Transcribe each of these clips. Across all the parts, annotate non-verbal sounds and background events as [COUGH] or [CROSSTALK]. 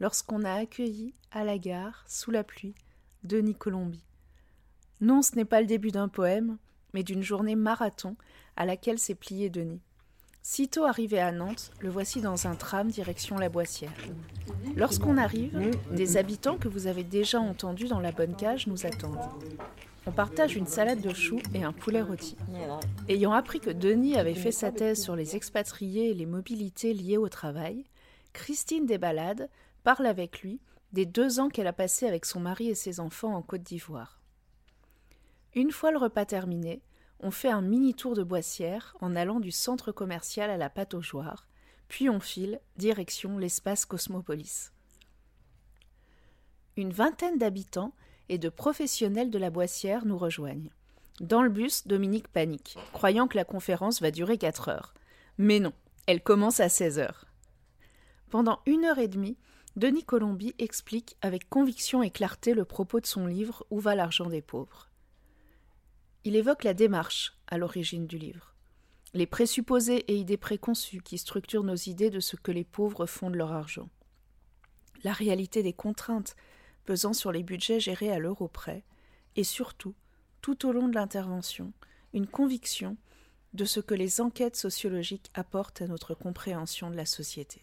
lorsqu'on a accueilli à la gare, sous la pluie, Denis Colombi. Non, ce n'est pas le début d'un poème, mais d'une journée marathon à laquelle s'est plié Denis. Sitôt arrivé à Nantes, le voici dans un tram direction la Boissière. Lorsqu'on arrive, des habitants que vous avez déjà entendus dans la bonne cage nous attendent. On partage une salade de choux et un poulet rôti. Ayant appris que Denis avait fait sa thèse sur les expatriés et les mobilités liées au travail, Christine Desbalades parle avec lui des deux ans qu'elle a passés avec son mari et ses enfants en Côte d'Ivoire. Une fois le repas terminé, on fait un mini tour de Boissière en allant du centre commercial à la pâte aux joies, puis on file direction l'espace Cosmopolis. Une vingtaine d'habitants et de professionnels de la Boissière nous rejoignent. Dans le bus, Dominique panique, croyant que la conférence va durer quatre heures. Mais non, elle commence à 16 heures. Pendant une heure et demie, Denis Colombi explique avec conviction et clarté le propos de son livre Où va l'argent des pauvres? Il évoque la démarche à l'origine du livre, les présupposés et idées préconçues qui structurent nos idées de ce que les pauvres font de leur argent, la réalité des contraintes pesant sur les budgets gérés à l'euro près, et surtout, tout au long de l'intervention, une conviction de ce que les enquêtes sociologiques apportent à notre compréhension de la société.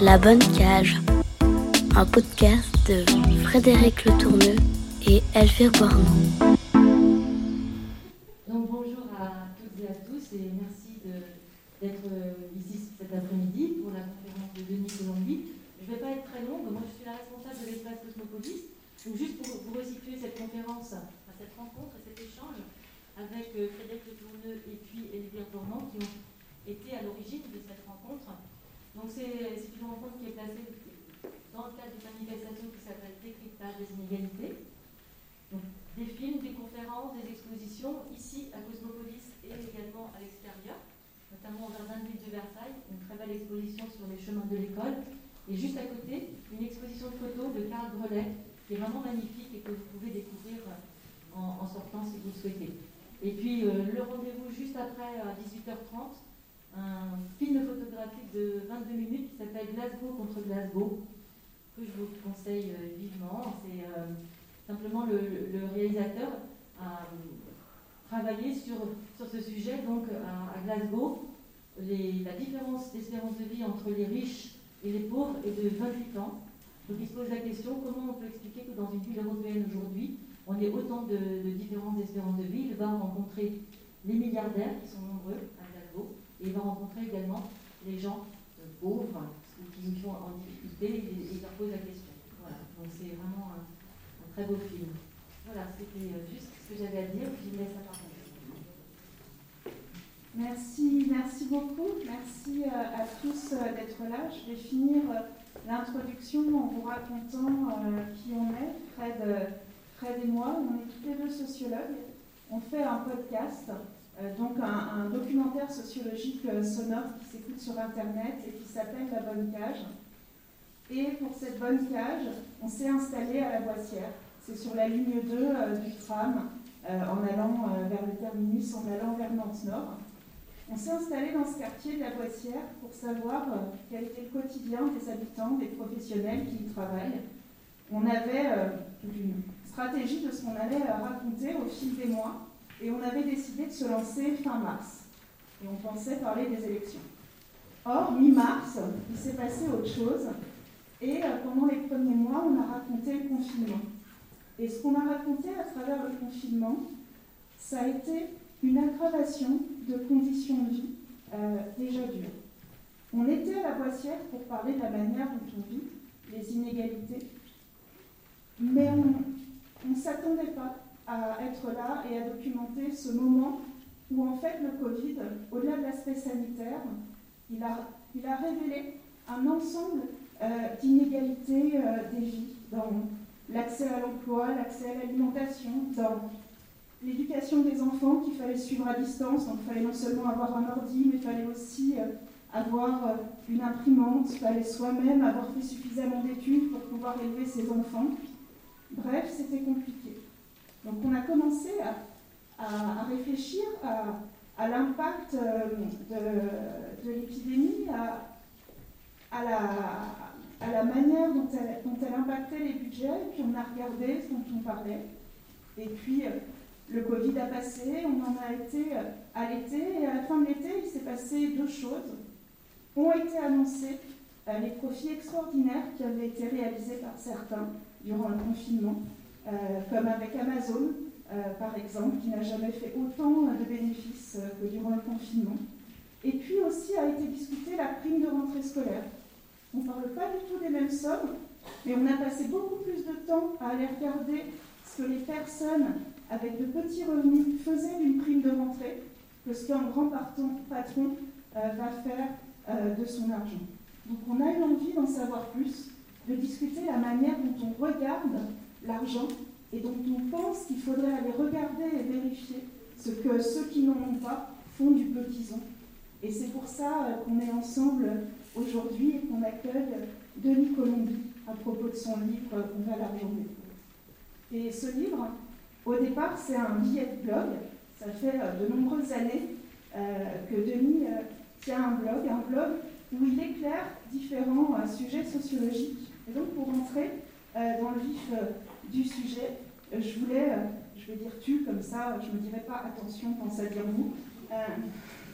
La bonne cage un podcast de Frédéric Le Tourneux et Elvire Boirnon. Donc bonjour à toutes et à tous et merci d'être ici cet après-midi pour la conférence de Denis Colombi. Je ne vais pas être très longue, moi je suis la responsable de l'espace Cosmopolis. Donc juste pour, vous resituer cette conférence, cette rencontre et cet échange avec euh, Frédéric Le Tourneux et puis Elvire Boirnon qui ont été à l'origine de cette rencontre. Donc c'est une rencontre qui est placée dans le cadre d'une manifestation qui s'appelle Décryptage des inégalités. Donc, des films, des conférences, des expositions, ici à Cosmopolis et également à l'extérieur, notamment au Jardin de de Versailles, une très belle exposition sur les chemins de l'école. Et juste à côté, une exposition de photos de Carl Grelet, qui est vraiment magnifique et que vous pouvez découvrir en, sortant si vous le souhaitez. Et puis euh, le rendez-vous juste après à 18h30, un film photographique de 22 minutes qui s'appelle Glasgow contre Glasgow, que je vous conseille euh, vivement. C'est euh, simplement le, réalisateur a travaillé sur, sur ce sujet donc à, Glasgow. la différence d'espérance de vie entre les riches et les pauvres est de 28 ans. Donc il se pose la question comment on peut expliquer que dans une ville européenne aujourd'hui, on ait autant de, différences d'espérance de vie? Il va rencontrer les milliardaires qui sont nombreux et il va rencontrer également les gens euh, pauvres qui sont en difficulté et, et leur pose la question. Voilà, donc c'est vraiment un, très beau film. Voilà, c'était euh, juste ce que j'avais à dire, je laisse la parole. Merci, merci beaucoup. Merci euh, à tous d'être là. Je vais finir l'introduction en vous racontant qui on est, Fred, Fred et moi. On est tous les deux sociologues. On fait un podcast donc un, documentaire sociologique euh, sonore qui s'écoute sur Internet et qui s'appelle La Bonne Cage. Et pour cette bonne cage, on s'est installé à la Boissière. C'est sur la ligne 2 euh, du tram, en allant vers le terminus, en allant vers Nantes-Nord. On s'est installé dans ce quartier de la Boissière pour savoir quel était le quotidien des habitants, des professionnels qui y travaillent. On avait une stratégie de ce qu'on allait raconter au fil des mois et on avait décidé de se lancer fin mars. Et on pensait parler des élections. Or, mi-mars, il s'est passé autre chose. Et euh, pendant les premiers mois, on a raconté le confinement. Et ce qu'on a raconté à travers le confinement, ça a été une aggravation de conditions de vie euh, déjà dures. On était à la Boissière pour parler de la manière dont on vit, les inégalités, mais on à être là et à documenter ce moment où en fait le Covid, au-delà de l'aspect sanitaire, il a, il a révélé un ensemble euh, d'inégalités euh, des vies dans l'accès à l'emploi, l'accès à l'alimentation, dans l'éducation des enfants qu'il fallait suivre à distance. Donc il fallait non seulement avoir un ordi, mais il fallait aussi euh, avoir une imprimante, il fallait soi-même avoir fait suffisamment d'études pour pouvoir élever ses enfants. Bref, c'était compliqué. Donc on a commencé à, réfléchir à, l'impact de, de l'épidémie, à, la, manière dont elle, impactait les budgets, et puis on a regardé ce dont on parlait. Et puis euh, le Covid a passé, on en a été euh, à l'été, et à la fin de l'été, il s'est passé deux choses. Ont été annoncés euh, les profits extraordinaires qui avaient été réalisés par certains durant le confinement, comme avec Amazon, par exemple, qui n'a jamais fait autant de bénéfices que durant le confinement. Et puis aussi a été discutée la prime de rentrée scolaire. On ne parle pas du tout des mêmes sommes, mais on a passé beaucoup plus de temps à aller regarder ce que les personnes avec de petits revenus faisaient d'une prime de rentrée que ce qu'un grand patron euh, va faire euh, de son argent. Donc on a eu envie d'en savoir plus, de discuter la manière dont on regarde l'argent et dont on pense qu'il faudrait aller regarder et vérifier ce que ceux qui n'en ont pas font du peu qu'ils ont. Et c'est pour ça euh, qu'on est ensemble aujourd'hui et qu'on accueille Denis Colombi à propos de son livre On va l'argent Et ce livre, au départ, c'est un billet de blog. Ça fait euh, de nombreuses années euh, que Denis tient un blog, un blog où il éclaire différents sujets sociologiques. Et donc, pour rentrer dans le vif du sujet, je voulais, je vais dire tu comme ça, je ne me dirais pas attention, pense à dire vous.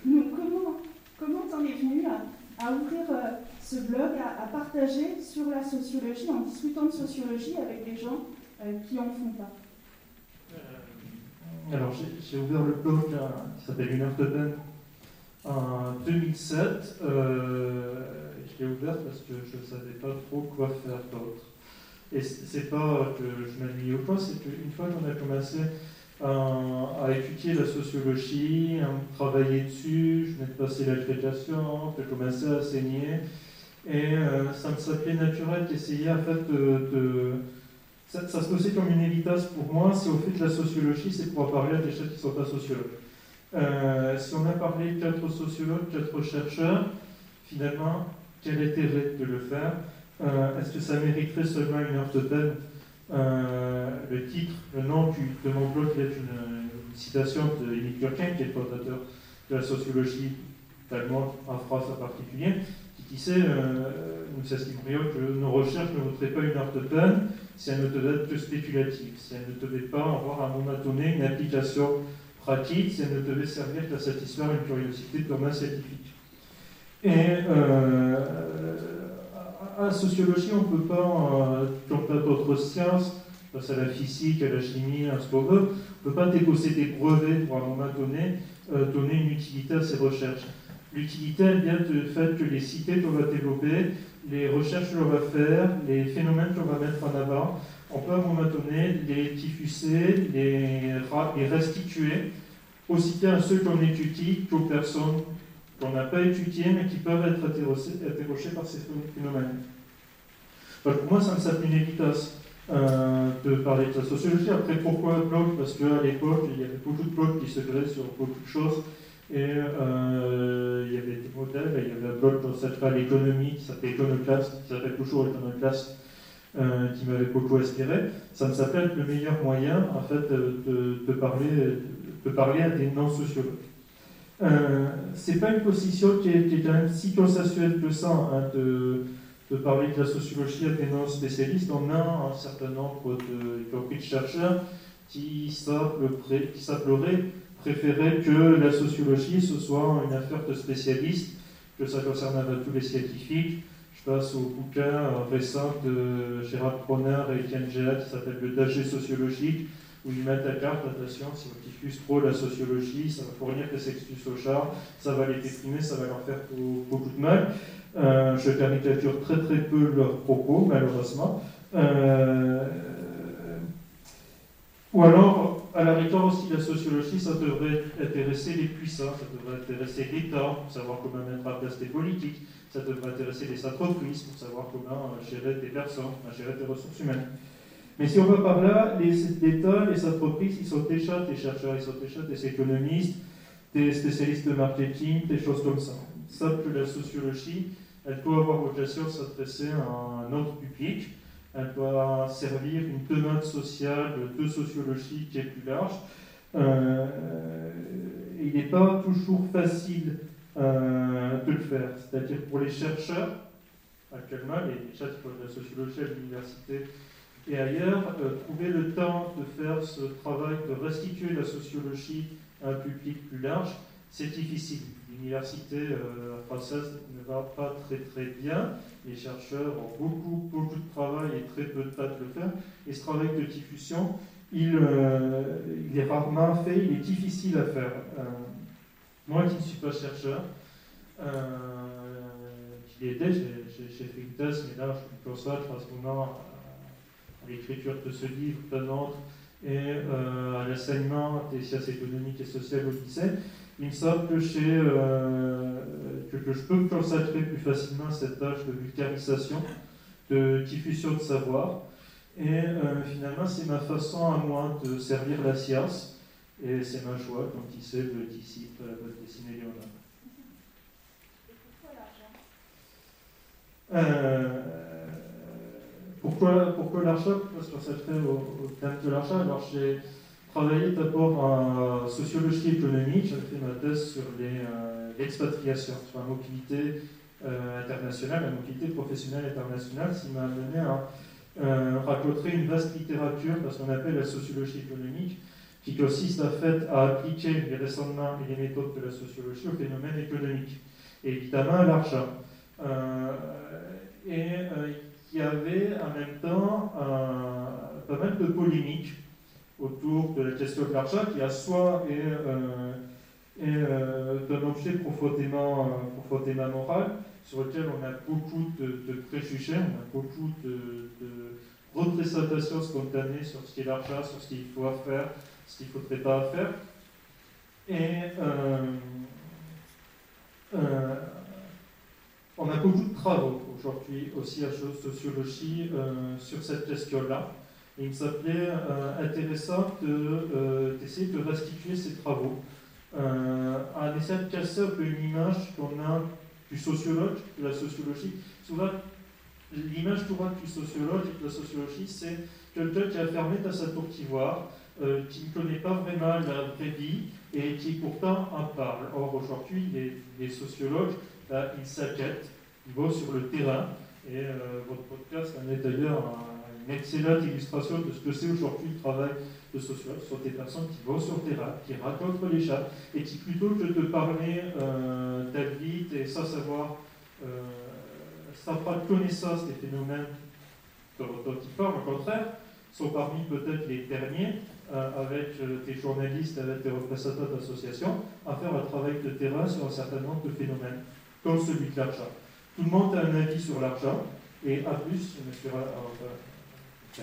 Donc, comment comment t'en es venu à, ouvrir euh, ce blog, à, partager sur la sociologie, en discutant de sociologie avec des gens euh, qui en font pas? Euh, Alors, j'ai ouvert le blog qui s'appelle Une heure de peine en 2007. je l'ai ouvert parce que je ne savais pas trop quoi faire d'autre. Et c'est pas que je m'ennuie ou pas, c'est qu'une fois qu'on a commencé à, étudier la sociologie, à travailler dessus. Je venais de passer l'agrégation, j'ai commencé à enseigner. Et euh, ça me semblait naturel d'essayer en fait de. ça, se posait comme une évidence pour moi, c'est au fait de la sociologie, c'est pouvoir parler à des gens qui ne sont pas sociologues. Euh, si on a parlé quatre sociologues, quatre chercheurs, finalement, quel intérêt de le faire? Euh, Est-ce que ça mériterait seulement une heure euh, le titre, le nom du, de mon blog est une, citation de Émile Durkheim, qui est le fondateur de la sociologie allemande en France en particulier, qui disait, euh, nous que nos recherches ne vaudraient pas une peine si elles ne devaient être que spéculatives, si elles ne devaient pas avoir à un moment donné une application pratique, si elles ne devaient servir qu'à satisfaire une curiosité purement scientifique. Et euh, la sociologie, on ne peut pas, euh, comme d'autres sciences, face à la physique, à la chimie, à ce qu'on veut, on ne peut pas déposer des brevets pour à un moment donné euh, donner une utilité à ces recherches. L'utilité, elle vient du fait que les cités qu'on va développer, les recherches qu'on va faire, les phénomènes qu'on va mettre en avant, on peut à un moment donné les diffuser, les restituer, aussi bien à ceux qu'on étudie qu'aux personnes qu'on n'a pas étudié, mais qui peuvent être interrogés, par ces phénomènes. pour moi, ça me évidence euh, de parler de la sociologie. Après, pourquoi blog Parce qu'à l'époque, il y avait beaucoup de blogs qui se créaient sur beaucoup de choses. Et euh, il y avait des modèles, il y avait un blog dans cette l'économie qui s'appelait Iconoclast, qui s'appelle toujours Iconoclast, euh, qui m'avait beaucoup inspiré. Ça me s'appelle le meilleur moyen, en fait, de, parler, de parler à des non-sociologues. Euh, c'est pas une position qui est, même si consensuelle que ça, hein, de, parler de la sociologie à des non-spécialistes. On a un certain nombre de, de chercheurs qui s'appelleraient préférer que la sociologie ce soit une affaire de spécialistes, que ça concerne tous les scientifiques. Je passe au bouquin récent de Gérard Bronner et Etienne Géat qui s'appelle Le danger sociologique, à carte, attention, si on diffuse trop la sociologie, ça va fournir des excuses au char, ça va les déprimer, ça va leur faire beaucoup de mal. Euh, je caricature très très peu leurs propos, malheureusement. Euh, ou alors, à la rigueur aussi, la sociologie, ça devrait intéresser les puissants, ça devrait intéresser l'État pour savoir comment mettre en place des politiques, ça devrait intéresser les entreprises pour savoir comment gérer des personnes, gérer des ressources humaines. Mais si on va par là, les, les entreprises, ils sont déjà des chercheurs, ils sont déjà des économistes, des spécialistes de marketing, des choses comme ça. Ça que la sociologie, elle doit avoir vocation de s'adresser à un autre public, elle doit servir une demande sociale de sociologie qui est plus large. Euh, il n'est pas toujours facile euh, de le faire. C'est-à-dire pour les chercheurs, actuellement, les chercheurs de la sociologie à l'université et ailleurs, euh, trouver le temps de faire ce travail de restituer la sociologie à un public plus large, c'est difficile. L'université euh, française ne va pas très très bien. Les chercheurs ont beaucoup, beaucoup de travail et très peu de temps de le faire. Et ce travail de diffusion, il, euh, il est rarement fait, il est difficile à faire. moi qui ne suis pas chercheur, j'ai fait une thèse, mais là je consacre à ce moment l'écriture de ce livre, d'un autre, et euh, à l'enseignement des sciences économiques et sociales au lycée, il me semble que, euh, que, je peux consacrer plus facilement cette tâche de vulgarisation, de diffusion de savoir. Et euh, finalement, c'est ma façon à moi de servir la science, et c'est ma joie, comme disait le disciple à la dessinée Léonard. Euh, pourquoi, pourquoi l'achat Parce que ça fait au, au thème de l'achat. Alors j'ai travaillé d'abord en sociologie économique, j'ai fait ma thèse sur euh, l'expatriation, sur la mobilité euh, internationale, la mobilité professionnelle internationale, ce qui m'a amené à euh, raconter une vaste littérature, parce qu'on appelle la sociologie économique, qui consiste en fait à appliquer les raisonnements et les méthodes de la sociologie au phénomène économique, et évidemment à l'argent. Euh, et y avait en même temps pas mal de polémiques autour de la question de l'argent qui, à soi, est, euh, euh, un objet profondément, profondément moral, sur lequel on a beaucoup de, préjugés, on a beaucoup de, représentations spontanées sur ce qu'est l'argent, sur ce qu'il faut faire, ce qu'il ne faudrait pas faire. Et euh, on a beaucoup de travaux aujourd'hui aussi à sociologie euh, sur cette question-là. Il me semblait euh, intéressant euh, d'essayer de, restituer ces travaux, en essayant de casser un peu une image qu'on a du sociologue, de la sociologie. Souvent, l'image qu'on a du sociologue et de la sociologie, c'est quelqu'un qui a fermé dans sa tour d'ivoire, qui ne connaît pas vraiment la vraie vie et qui pourtant en parle. Or, aujourd'hui, les, sociologues, ils s'inquiètent il va sur le terrain. Et euh, votre podcast en est d'ailleurs une excellente illustration de ce que c'est aujourd'hui le travail de sociologue. Ce sont des personnes qui vont sur le terrain, qui racontent les chats, et qui, plutôt que de parler euh, et sans savoir, euh, sans connaissance des phénomènes dont, ils parlent, au contraire, sont parmi peut-être les derniers, euh, avec des journalistes, avec des représentants d'associations, à faire un travail de terrain sur un certain nombre de phénomènes, comme celui de l'achat. Tout le monde a un avis sur l'argent, et en plus, M.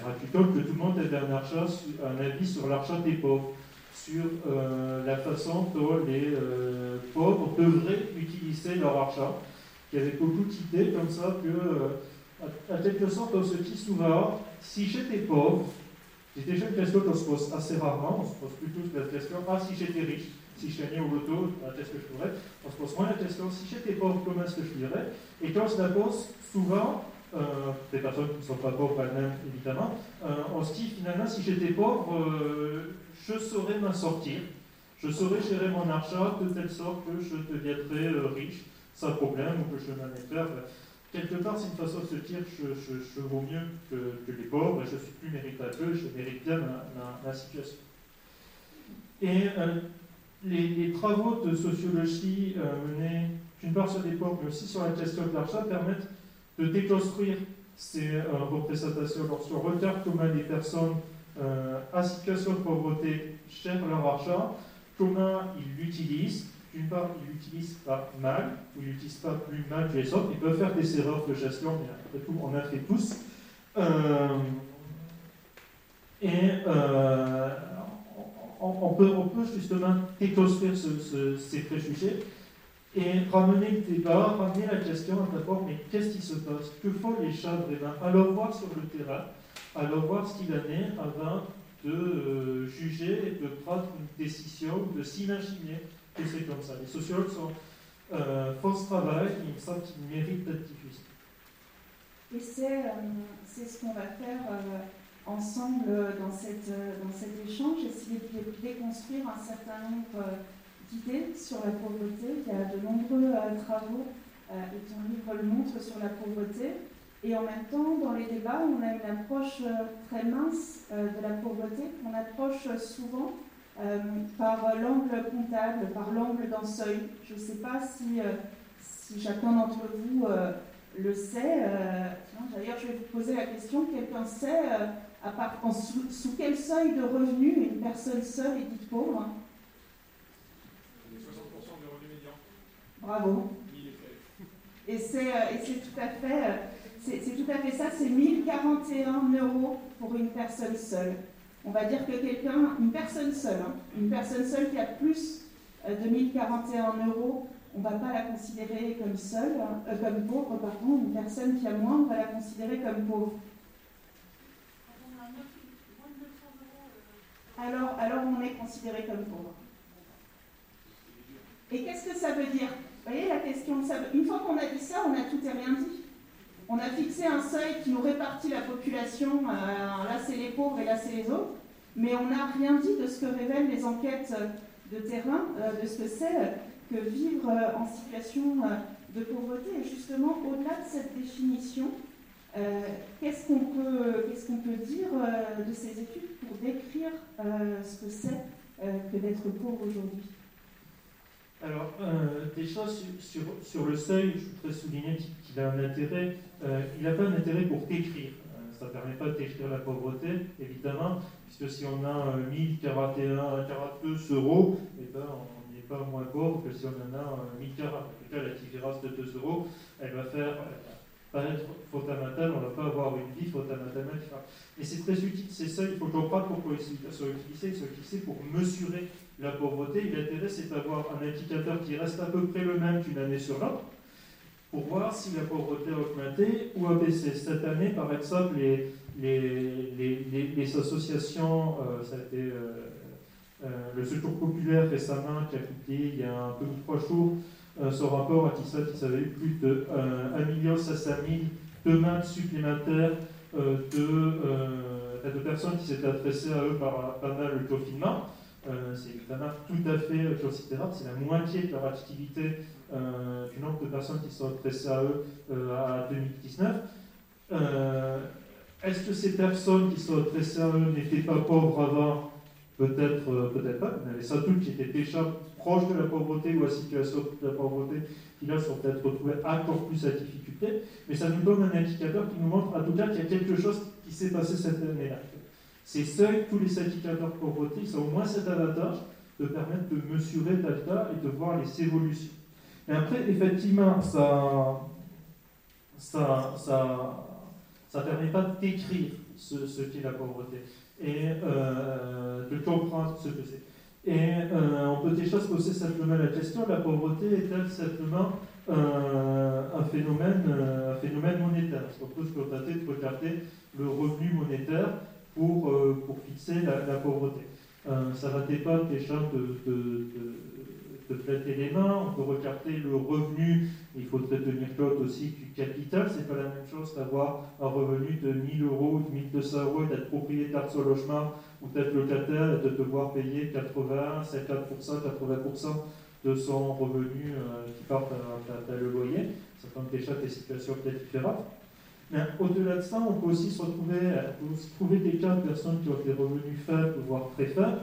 Racuton, que tout le monde a un, avis sur l'argent des pauvres, sur euh, la façon dont les euh, pauvres devraient utiliser leur argent. Il y avait beaucoup d'idées comme ça que, euh, à, quelque sorte, on se dit souvent, si j'étais pauvre, c'est déjà une question qu'on se pose? Assez rarement, on se pose plutôt la question, ah, si j'étais riche si je gagnais au loto, qu'est-ce que je pourrais On se pose moins la question, si j'étais pauvre, comment est-ce que je vivrais Et quand on se la pose, souvent, euh, des personnes qui ne sont pas pauvres elles-mêmes, évidemment, euh, on se dit finalement, si j'étais pauvre, euh, je saurais m'en sortir, je saurais gérer mon argent de telle sorte que je deviendrais riche sans problème ou que je m'en ai quelque part, c'est une façon de se dire je, je, je vaux mieux que, les pauvres, je suis plus méritable, je mérite bien ma, situation. Et les, travaux de sociologie euh, menés d'une part sur des pauvres, mais aussi sur la question de l'argent, permettent de déconstruire ces euh, représentations. Lorsqu'on regarde comment les personnes euh, en situation de pauvreté gèrent leur argent, comment ils l'utilisent, d'une part, ils l'utilisent pas mal, ou ils l'utilisent pas plus mal que les autres, ils peuvent faire des erreurs de gestion, mais après tout, on a fait tous. et on, peut, justement déconstruire ces préjugés et ramener le débat, ramener la question à d'abord, mais qu'est-ce qui se passe? Que font les chats vraiment? Alors voir sur le terrain, alors voir ce qu'il en est avant de euh, juger et de prendre une décision, de s'imaginer que c'est comme ça. Les sociologues sont, euh, font ce travail, il me qu'ils méritent d'être diffusés. Et c'est euh, ce qu'on va faire euh, ensemble dans, cette, dans cet échange, essayer de déconstruire un certain nombre d'idées sur la pauvreté. Il y a de nombreux travaux, et ton livre le montre, sur la pauvreté. Et en même temps, dans les débats, on a une approche euh, très mince euh, de la pauvreté, qu'on approche souvent euh, par l'angle comptable, par l'angle d'un seuil. Je ne sais pas si, si chacun d'entre vous le sait. D'ailleurs, je vais vous poser la question, quelqu'un sait à part, sous, sous, quel seuil de revenu une personne seule est dite pauvre 60% du revenu médian. Bravo. Et c'est tout à fait c'est tout à fait ça, c'est 1041 euros pour une personne seule. On va dire que quelqu'un, une personne seule, hein, une personne seule qui a plus euh, de 1041 euros, on ne va pas la considérer comme seule, hein, euh, comme pauvre, pardon. Une personne qui a moins, on va la considérer comme pauvre. Alors, alors on est considéré comme pauvre. Et qu'est-ce que ça veut dire? Vous voyez la question Une fois qu'on a dit ça, on a tout et rien dit. On a fixé un seuil qui nous répartit la population, euh, là c'est les pauvres et là c'est les autres, mais on n'a rien dit de ce que révèlent les enquêtes de terrain, euh, de ce que c'est que vivre euh, en situation de pauvreté. Et justement, au-delà de cette définition, qu'est-ce qu'on peut, qu'est-ce qu'on peut dire de ces études pour décrire ce que c'est que d'être pauvre aujourd'hui? Alors, euh, déjà, sur, le seuil, je voudrais souligner qu'il a un intérêt, euh, il n'a pas un intérêt pour décrire. Euh, ça ne permet pas de décrire la pauvreté, évidemment, puisque si on a 1041, 42 euros, eh ben, on pas moins pauvre que si on en a 1040. En tout cas, la différence de 2 euros, elle va faire pas être fondamental, on ne va pas avoir une vie fondamentale. Et c'est très utile, ces seuils, il faut comprendre pourquoi ils sont utilisés. Ils sont utilisés pour mesurer la pauvreté. L'intérêt, c'est d'avoir un indicateur qui reste à peu près le même d'une année sur l'autre, pour voir si la pauvreté a augmenté ou a baissé. Cette année, par exemple, les, les, les, associations, euh, ça a été euh, le Secours populaire récemment qui a publié il y a un peu ou trois jours euh, ce rapport a dit ça, qu'ils avaient eu plus de 1 500 000 demandes supplémentaires euh, de, de, personnes qui s'étaient adressées à eux par, pendant le confinement. Euh, c'est évidemment tout à fait considérable, c'est la moitié de leur activité du nombre de personnes qui sont adressées à eux à 2019. Est-ce que ces personnes qui sont adressées à eux n'étaient pas pauvres avant Peut-être peut-être pas, mais y avait qui étaient déjà proches de la pauvreté ou à situation de la pauvreté, qui là sont peut-être retrouvés encore plus à difficulté, mais ça nous donne un indicateur qui nous montre en tout cas qu'il y a quelque chose qui s'est passé cette année-là. Ces seuils, tous les indicateurs pauvreté, ils ont au moins cet avantage de permettre de mesurer data et de voir les évolutions. Et après, effectivement, ça ça, ça, ça permet pas décrire ce, ce qu'est la pauvreté et euh, de comprendre ce que c'est. Et euh, on peut déjà se poser simplement la question, la pauvreté est-elle simplement euh, un, phénomène, euh, un phénomène monétaire? Qu'on peut se contenter de regarder le revenu monétaire pour, pour fixer la, pauvreté. ça va dépendre déjà de, de, de les mains, on peut regarder le revenu, il faudrait tenir compte aussi du capital, c'est pas la même chose d'avoir un revenu de 1000 euros ou de 1200 euros et d'être propriétaire de son logement ou d'être locataire et de devoir payer 80, 50%, 80% de son revenu euh, qui part à, le loyer. Ça tombe déjà des situations peut-être différentes. Mais au-delà de ça, on peut aussi se retrouver, trouver des cas de personnes qui ont des revenus faibles, voire très faibles,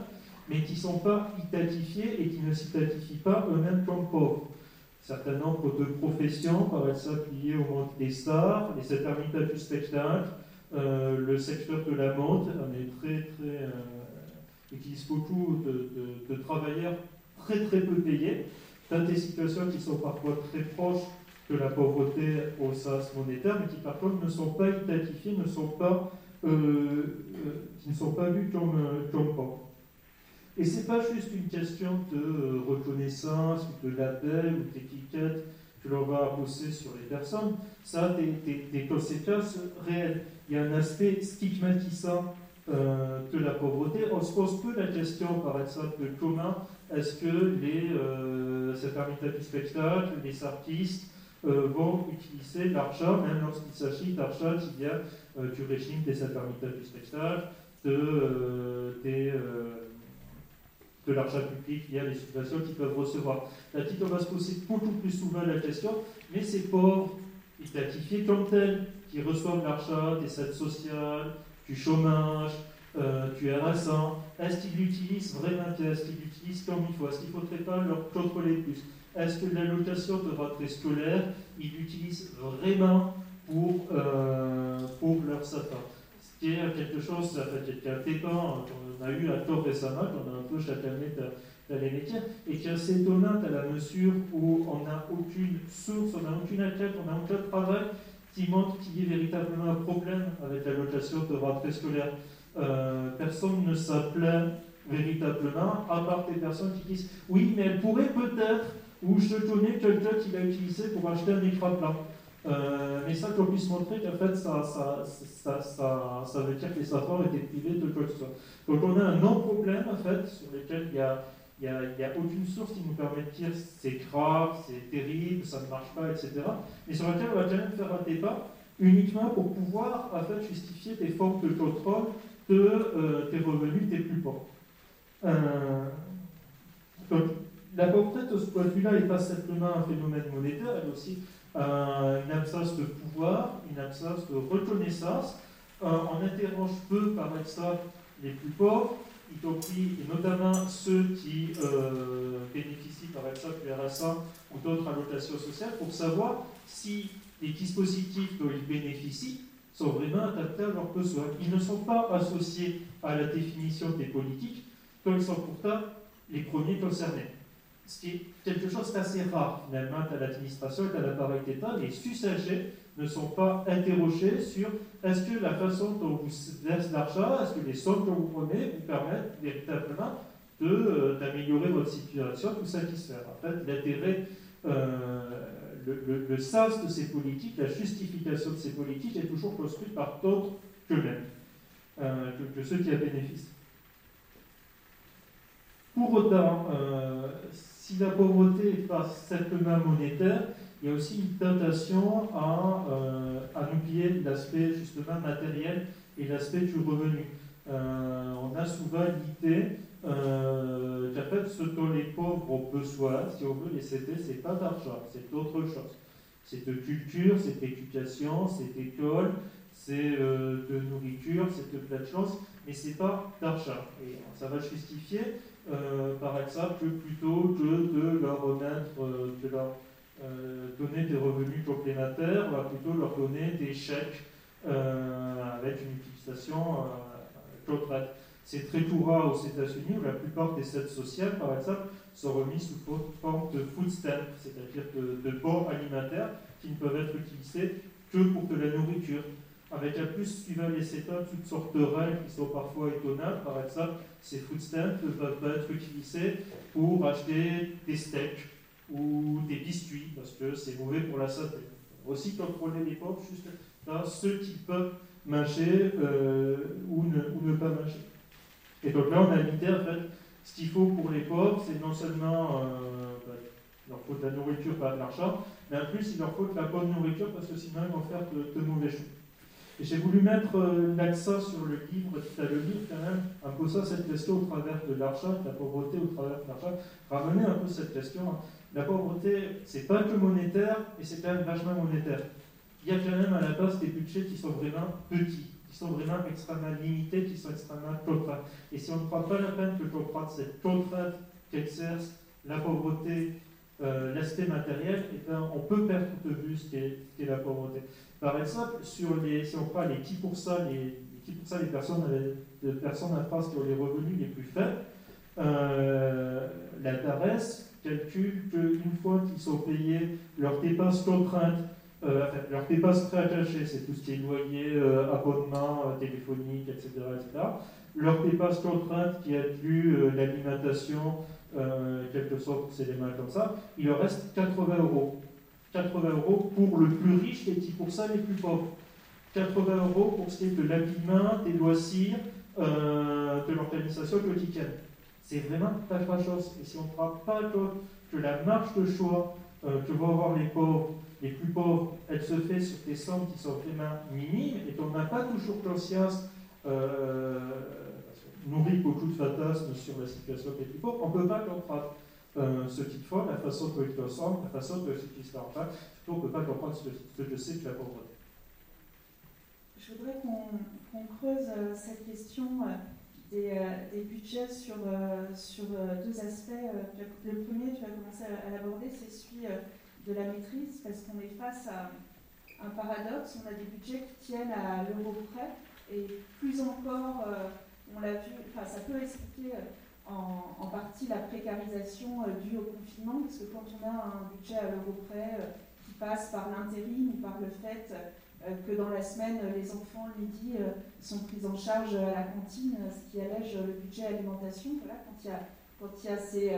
mais qui ne sont pas identifiés et qui ne s'identifient pas eux-mêmes comme pauvres. Certain nombre de professions, par exemple liées au monde des stars, les intermittents du spectacle, euh, le secteur de la mode on est très, très, euh, beaucoup de, travailleurs très, très peu payés, dans des situations qui sont parfois très proches de la pauvreté au sens monétaire, mais qui par contre ne sont pas identifiés, ne sont pas, euh, qui ne sont pas vus comme pauvres. Et c'est pas juste une question de euh, reconnaissance de label ou d'étiquette que l'on va poser sur les personnes, ça a des, des, conséquences réelles. Il y a un aspect stigmatisant euh, de la pauvreté. On se pose peu la question, par exemple, de comment est-ce que les euh, du spectacle, les artistes euh, vont utiliser l'argent, même lorsqu'il s'agit d'argent qui vient euh, du régime des intermittents du spectacle, de, des de l'argent public via les subventions qu'ils peuvent recevoir. Là, on va se poser beaucoup plus souvent la question, mais ces pauvres, identifiés comme tels, qui reçoivent l'argent des aides sociales, du chômage, euh, du RSA, est-ce qu'ils l'utilisent vraiment? Est-ce qu'ils l'utilisent comme il faut? Est-ce qu'il ne faudrait pas leur contrôler plus? Est-ce que l'allocation de rentrée scolaire, ils l'utilisent vraiment pour, euh, pour leur sapin qui est quelque chose, ça fait un débat qu'on a eu à tort récemment, qu'on a un peu les métiers, et qui est assez étonnante à la mesure où on n'a aucune source, on n'a aucune enquête, on n'a aucun travail qui montre qu'il y ait véritablement un problème avec l'allocation de rentrée scolaire. Euh, personne ne s'appelait véritablement, à part des personnes qui disent oui, mais elle pourrait peut-être, ou je connais quelqu'un qui l'a utilisé pour acheter un écran plat. Euh, mais ça qu'on puisse montrer qu'en fait, ça, ça, ça, ça, veut dire que les affaires étaient privés de quoi que ce soit. Donc on a un non-problème, en fait, sur lequel il y a il n'y a, aucune source qui nous permet de dire c'est grave, c'est terrible, ça ne marche pas, etc. Mais sur laquelle on va quand même faire un débat uniquement pour pouvoir en fait, justifier des formes de contrôle de euh, tes revenus tes plus pauvres. Euh, donc, la pauvreté de ce point de vue-là n'est pas simplement un phénomène monétaire, elle aussi euh, une absence de pouvoir, une absence de reconnaissance. on interroge peu, par exemple, les plus pauvres, y compris et notamment ceux qui euh, bénéficient par exemple du RSA ou d'autres allocations sociales, pour savoir si les dispositifs dont ils bénéficient sont vraiment adaptés à leurs besoins. Ils ne sont pas associés à la définition des politiques, dont ils sont pourtant les premiers concernés. Ce qui est quelque chose d'assez rare finalement à l'administration et à l'appareil d'État. Les usagers ne sont pas interrogés sur est-ce que la façon dont vous verse l'argent, est-ce que les sommes que vous prenez vous permettent véritablement euh, d'améliorer votre situation, tout satisfaire. En fait, l'intérêt, euh, le, le, sens de ces politiques, la justification de ces politiques est toujours construite par d'autres qu'eux-mêmes, euh, que, ceux qui en bénéficient. Pour autant, si la pauvreté est pas simplement monétaire, il y a aussi une tentation à, euh, à oublier l'aspect justement matériel et l'aspect du revenu. Euh, on a souvent l'idée euh, fait, ce dont les pauvres ont besoin, si on veut les céder, c'est pas d'argent, c'est d'autre chose. C'est de culture, c'est d'éducation, c'est d'école, c'est euh, de nourriture, c'est de plein de choses, mais c'est pas d'argent. Et ça va justifier, par exemple, plutôt que de leur leur euh, donner des revenus complémentaires, on va plutôt leur donner des chèques euh, avec une utilisation euh, C'est très courant aux États-Unis où la plupart des aides sociales, par exemple, sont remises sous forme de food stamp, c'est-à-dire de, de alimentaires qui ne peuvent être utilisés que pour de la nourriture. Avec un plus suivant les États, toutes sortes de règles qui sont parfois étonnantes. Par exemple, ces food stamps peuvent être utilisés pour acheter des steaks ou des biscuits, parce que c'est mauvais pour la santé. Aussi contrôler les pauvres, juste dans ceux qui peuvent manger euh, ou, ne, ou, pas manger. Et donc là, on a l'idée, en fait, ce qu'il faut pour les pauvres, c'est non seulement euh, bah, il leur faut de la nourriture, pas de l'argent, mais en plus, il leur faut de la bonne nourriture, parce que sinon, ils vont faire de, de mauvais choix. J'ai voulu mettre euh, l'accent sur le livre, livre quand même, en posant cette question au travers de l'argent, de la pauvreté au travers de l'argent, ramener un peu cette question. Hein la pauvreté, c'est pas que monétaire, et c'est quand même vachement monétaire. Il y a quand même à la base des budgets qui sont vraiment petits, qui sont vraiment extrêmement limités, qui sont extrêmement contraints. Et si on ne prend pas la peine de comprendre cette contrainte qu'exerce la pauvreté, euh, l'aspect matériel, et eh ben, on peut perdre de vue ce qu'est la pauvreté. Par exemple, sur les, si on prend les 10%, les, 10% des personnes, de personnes en qui ont les revenus les plus faibles, euh, la DARES calcule qu'une fois qu'ils sont payés leurs dépenses contraintes euh, enfin, leurs dépenses préattachées, c'est tout ce qui est loyer, euh, abonnement euh, téléphonique, etc., etc. Leurs dépenses contraintes qui incluent euh, l'alimentation, euh, quelque sorte, c'est des mains comme ça, il leur reste 80 euros. 80 euros pour le plus riche et 10% les plus pauvres. 80 euros pour ce qui est de l'habillement, des loisirs, euh, de l'organisation quotidienne. C'est vraiment pas grand-chose. Et si on ne prend pas compte que la marge de choix euh, que vont avoir les pauvres, les plus pauvres, elle se fait sur des sommes qui sont vraiment minimes et qu'on n'a pas toujours conscience, euh, nourrit beaucoup de fantasmes sur la situation des plus pauvres, on ne peut pas comprendre euh, ce qu'ils font, la façon dont ils ressemblent, la façon dont ils se enfin, on ne peut pas comprendre ce, ce que c'est que la pauvreté. Je voudrais qu'on creuse euh, cette question euh, des, euh, des budgets sur, sur deux aspects. Le premier, tu as commencé à, l'aborder, c'est celui de la maîtrise, parce qu'on est face à un paradoxe. On a des budgets qui tiennent à l'euro près, et plus encore, on l'a vu, ça peut expliquer en, partie la précarisation euh, due au confinement, parce que quand on a un budget à l'euro près euh, qui passe par l'intérim ou par le fait euh, que dans la semaine, les enfants le sont pris en charge à la cantine, ce qui allège le budget alimentation. Voilà, quand il y a, quand il y a ces,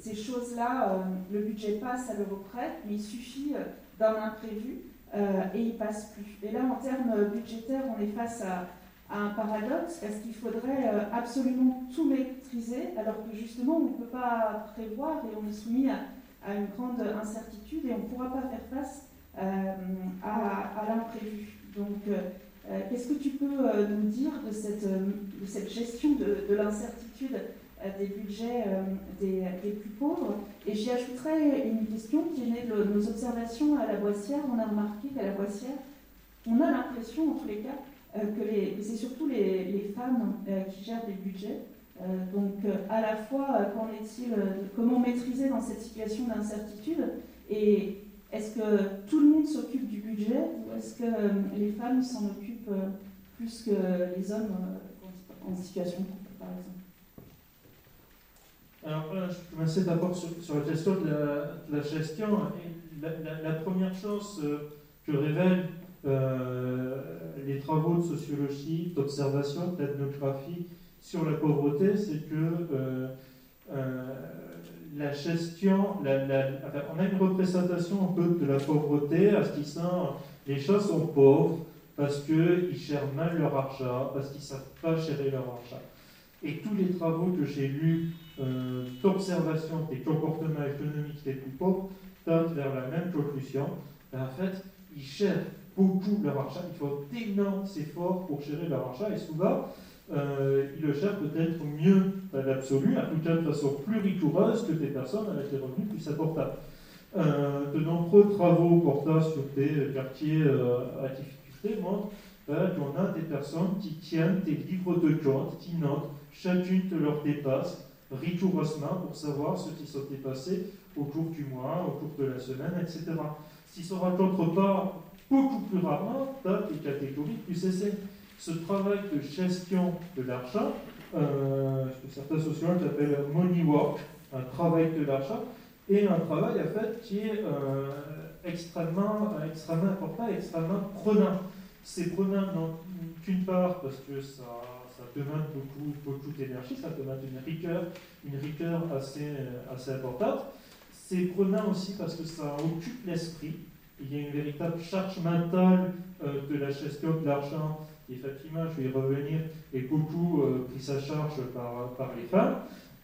ces, choses-là, le budget passe à l'euro près, mais il suffit d'un imprévu et il passe plus. Et là, en termes budgétaires, on est face à, à un paradoxe parce qu'il faudrait euh, absolument tout maîtriser, alors que justement, on ne peut pas prévoir et on est soumis à, une grande incertitude et on ne pourra pas faire face euh, à, l'imprévu. Donc, euh, euh, qu'est-ce que tu peux nous dire de cette, gestion de, de l'incertitude des budgets des, des plus pauvres? Et j'y ajouterais une question qui est née de nos observations à la Boissière. On a remarqué qu'à la Boissière, on a l'impression, en tous les cas, que les- que c'est surtout les, femmes euh, qui gèrent des budgets. Euh, donc, euh, à la fois, euh, qu'en est-il, euh, comment maîtriser dans cette situation d'incertitude Et est-ce que tout le monde s'occupe du budget ou est-ce que euh, les femmes s'en occupent euh, plus que les hommes euh, en situation de par exemple? Alors, là, je commençais d'abord sur, sur la question de la, gestion. La, première chose euh, que révèlent euh, les travaux de sociologie, d'observation, d'ethnographie sur la pauvreté, c'est que euh, euh, la gestion, la- la- on a une représentation un peu de la pauvreté à ce qui sont les choses sont pauvres parce qu'ils gèrent mal leur argent, parce qu'ils ne savent pas gérer leur argent. Et tous les travaux que j'ai lus euh, d'observation des comportements économiques des plus pauvres tendent vers la même conclusion. Ben, en fait, ils gèrent beaucoup leur argent, ils font d'énormes efforts pour gérer leur argent et souvent, euh, ils le gèrent peut-être mieux dans l'absolu, en tout cas de façon plus rigoureuse que des personnes avec des revenus plus importants. Euh, de nombreux travaux portant sur des quartiers euh, à difficulté montrent ben, qu'on a des personnes qui tiennent des livres de compte, qui notent chacune de leurs dépenses rigoureusement pour savoir ce qui s'est dépassé au cours du mois, au cours de la semaine, etc. S'ils ne se rencontrent pas beaucoup plus rarement dans des catégories plus aisées. Ce travail de gestion de l'argent, euh, ce que certains sociologues appellent money work, un travail de l'argent, est un travail en fait qui est euh, extrêmement, extrêmement important, extrêmement prenant. C'est prenant qu'une part parce que ça, ça demande beaucoup, beaucoup d'énergie, ça demande une rigueur, une rigueur assez, euh, assez importante. C'est prenant aussi parce que ça occupe l'esprit. Il y a une véritable charge mentale euh, de la gestion de l'argent. qui, Effectivement, je vais y revenir, est beaucoup euh, prise à charge par, par les femmes.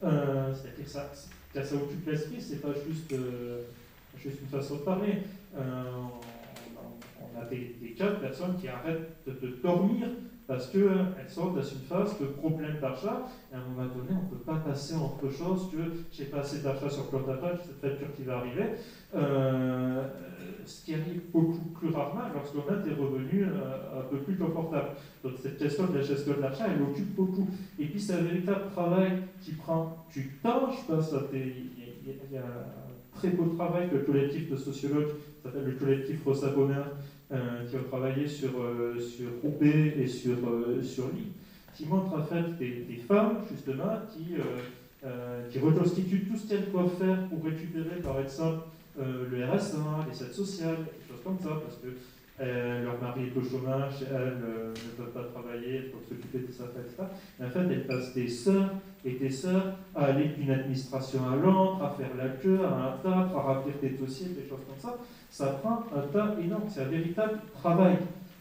Euh, C'est-à-dire ça, ça, ça occupe l'esprit, c'est pas juste, euh, une façon de parler. On, a des, cas de personnes qui arrêtent de, dormir parce qu'elles sont dans une phase de problème d'achat. Et à un moment donné, on ne peut pas passer autre chose que j'ai pas assez d'achat sur compte d'appel, cette facture qui va arriver. Ce qui arrive beaucoup plus rarement lorsqu'on a des revenus euh, un peu plus confortables. Donc cette question de la gestion de l'achat, elle occupe beaucoup. Et puis c'est un véritable travail qui prend du temps. Je pense il y, a, un très beau travail que le collectif de sociologues, qui s'appelle le collectif Rosa Bonheur, euh, qui ont travaillé sur, euh, sur Roubaix et sur, euh, sur Lille, qui montre en fait des, des femmes justement qui, euh, euh, qui reconstituent tout ce qu'elles doivent faire pour récupérer par exemple euh, le RSA, les aides sociales, des choses comme ça, parce que euh, leur mari est au chômage, elles euh, ne peuvent pas travailler, elles peuvent s'occuper de ça, etc. En fait, elles passent des sœurs et des sœurs à aller d'une administration à l'autre, à faire la queue, à un tas, à remplir des dossiers, des choses comme ça. Ça prend un tas énorme, c'est un véritable travail.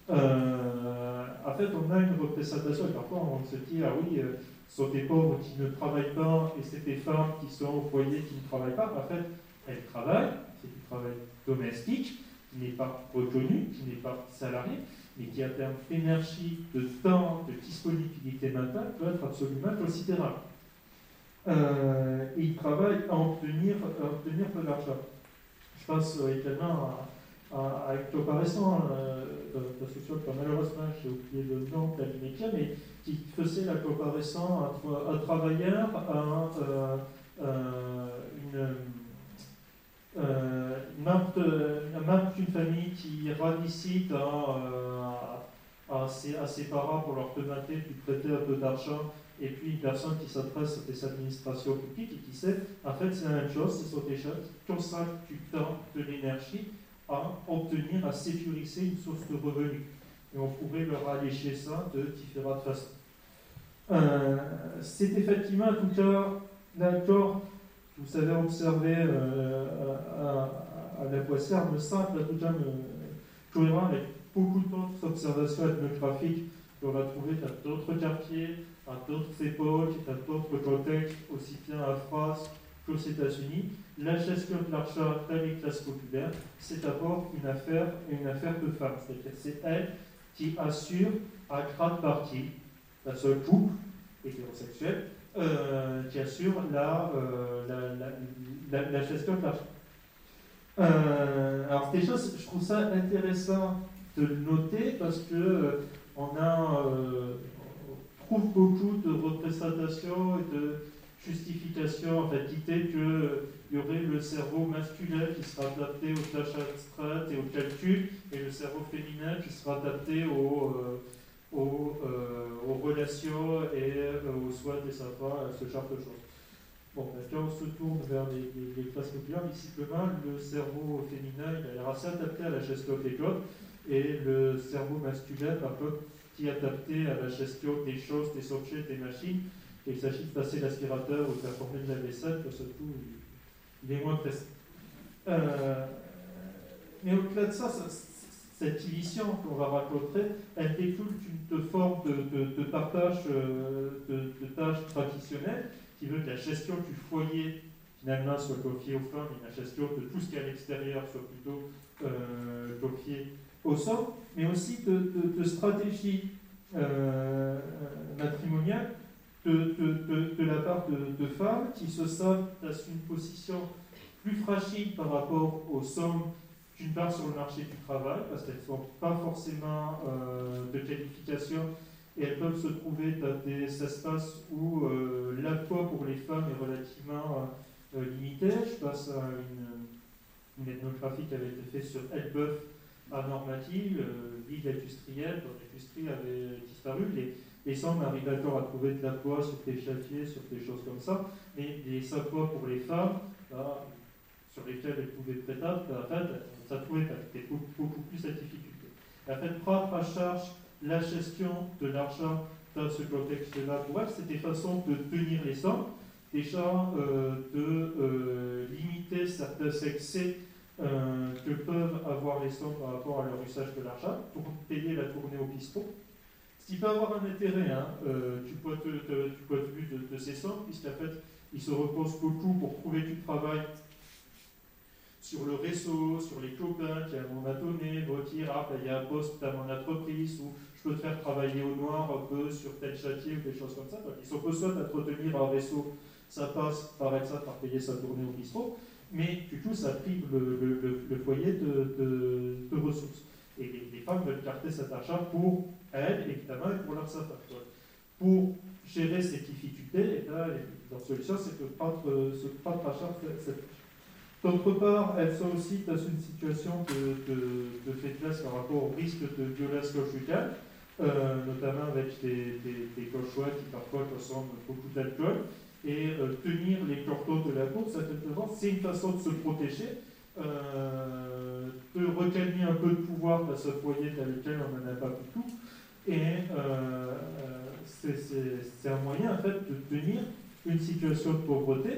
En fait, on a une représentation, et parfois on se dit, ah oui, ce sont des pauvres qui ne travaillent pas, et c'est des femmes qui sont au foyer qui ne travaillent pas. En fait, elles travaillent, c'est du travail domestique, qui n'est pas reconnu, qui n'est pas salarié, mais qui, en termes d'énergie, de temps, de disponibilité mentale, peut être absolument considérable. Euh, et ils travaillent à obtenir, à obtenir de l'argent. Je pense euh, également à, à, à Hector Paresson, euh, d'un sociologue malheureusement j'ai oublié le nom de la mais qui faisait la comparaison entre un travailleur, un, euh, euh, une euh, un membre d'une famille qui radicite euh, à, à, ses, à, ses, parents pour leur demander de prêter un peu d'argent, et puis une personne qui s'adresse à des administrations publiques et qui sait, en fait, c'est la même chose, ce sont des gens qui consacrent du temps, de l'énergie à obtenir, à sécuriser une source de revenus. Et on pourrait leur alléger ça de différentes façons. Euh, c'est effectivement, en tout cas, l'accord vous savez observer euh, à, à, la Boissière me semble tout à cohérent avec beaucoup d'autres observations ethnographiques qu'on va trouver dans d'autres quartiers, à d'autres époques, dans d'autres contextes, aussi bien en France qu'aux États-Unis. La gestion de l'argent dans les classes populaires, c'est d'abord une affaire, une affaire de femmes. C'est-à-dire c'est elles qui assurent à grande partie, la seule couple hétérosexuel, euh, qui assure la, euh, la, la, la, l'argent. Euh, alors, des choses, je trouve ça intéressant de le noter parce que euh, on a, euh, trouve beaucoup de représentations et de justifications, en fait, l'idée qu'il y aurait le cerveau masculin qui sera adapté aux tâches abstraites et au calcul, et le cerveau féminin qui sera adapté au aux, euh, aux, relations et aux soins des enfants, ce genre de choses. Bon, quand on se tourne vers les, les, les classes populaires, visiblement, le cerveau féminin il a l'air assez adapté à la gestion des codes et le cerveau masculin, par contre, qui est adapté à la gestion des choses, des objets, des machines. Et il s'agit de passer l'aspirateur ou de la formule de la vaisselle, que surtout, il est moins pressé. Euh, mais au-delà de ça, ça cette vision qu'on va raconter, elle découle d'une forme de, partage euh, de, tâches traditionnelles, qui veut que la gestion du foyer, finalement, soit confiée aux femmes, et la gestion de tout ce qui est à l'extérieur soit plutôt euh, confiée aux hommes, mais aussi de, stratégies euh, matrimoniales de, la part de, femmes qui se sentent dans une position plus fragile par rapport aux hommes d'une part sur le marché du travail, parce qu'elles ne sont pas forcément euh, de qualification et elles peuvent se trouver dans des espaces où euh, l'emploi pour les femmes est relativement euh, limité. Je passe à une, une, ethnographie qui avait été faite sur Elbeuf à Normandy, euh, ville industrielle, dont l'industrie avait disparu. Les, les arrivent encore à trouver de l'emploi sur des chantiers, sur des choses comme ça, mais les emplois pour les femmes, là, sur lesquels elles pouvaient prétendre, en fait, ça pouvait être beaucoup, beaucoup plus la difficulté. En fait, prendre en charge la gestion de l'argent dans ce contexte-là, pour elle, c'était façon de tenir les sommes, déjà euh, de euh, limiter certains excès euh, que peuvent avoir les sommes par rapport à leur usage de l'argent, pour payer la tournée au bistrot. Ce qui peut avoir un intérêt hein, euh, du, point de, de, du, point de, vue de, de ces sommes, puisqu'en fait, ils se reposent beaucoup pour trouver du travail sur le réseau, sur les copains qui à donné vont dire Ah, il y a un poste dans mon entreprise ou je peux te faire travailler au noir un peu sur tel chantier ou des choses comme ça. Ils ont besoin d'entretenir un réseau. Ça passe par exemple par payer sa tournée au bistrot, mais du coup, ça prive le, foyer de, ressources. Et les, femmes veulent garder cet argent pour elles, évidemment, et pour leurs enfants. Pour gérer ces difficultés, et là, la solution, c'est de prendre, se prendre cette D'autre part, elles sont aussi dans une situation de, faiblesse par rapport au risque de violence conjugale, euh, notamment avec des, des, qui parfois consomment beaucoup d'alcool. Et euh, tenir les cordons de la peau, certainement, c'est une façon de se protéger euh, de regagner un peu de pouvoir dans ce foyer dans lequel on n'en a pas tout. Et c'est un moyen en fait de tenir une situation de pauvreté,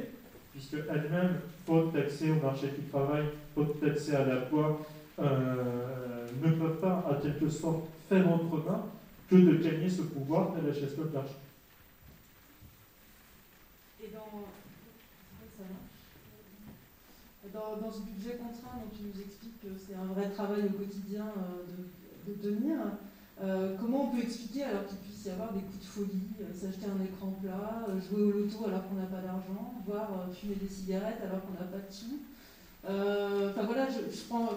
puisque elle-même, faute d'accès au marché du travail, faute d'accès à l'emploi, euh, ne peut pas, en quelque sorte, faire autrement que de gagner ce pouvoir dans la gestion de l'argent. Et dans, ce budget contraint dont tu nous expliques que c'est un vrai travail au quotidien euh, de, de tenir, euh, comment on peut expliquer alors qu'il puisse y avoir des coups de folie, euh, s'acheter un écran plat, euh, jouer au loto alors qu'on n'a pas d'argent, voire fumer des cigarettes alors qu'on n'a pas de sous? Enfin voilà, je, prends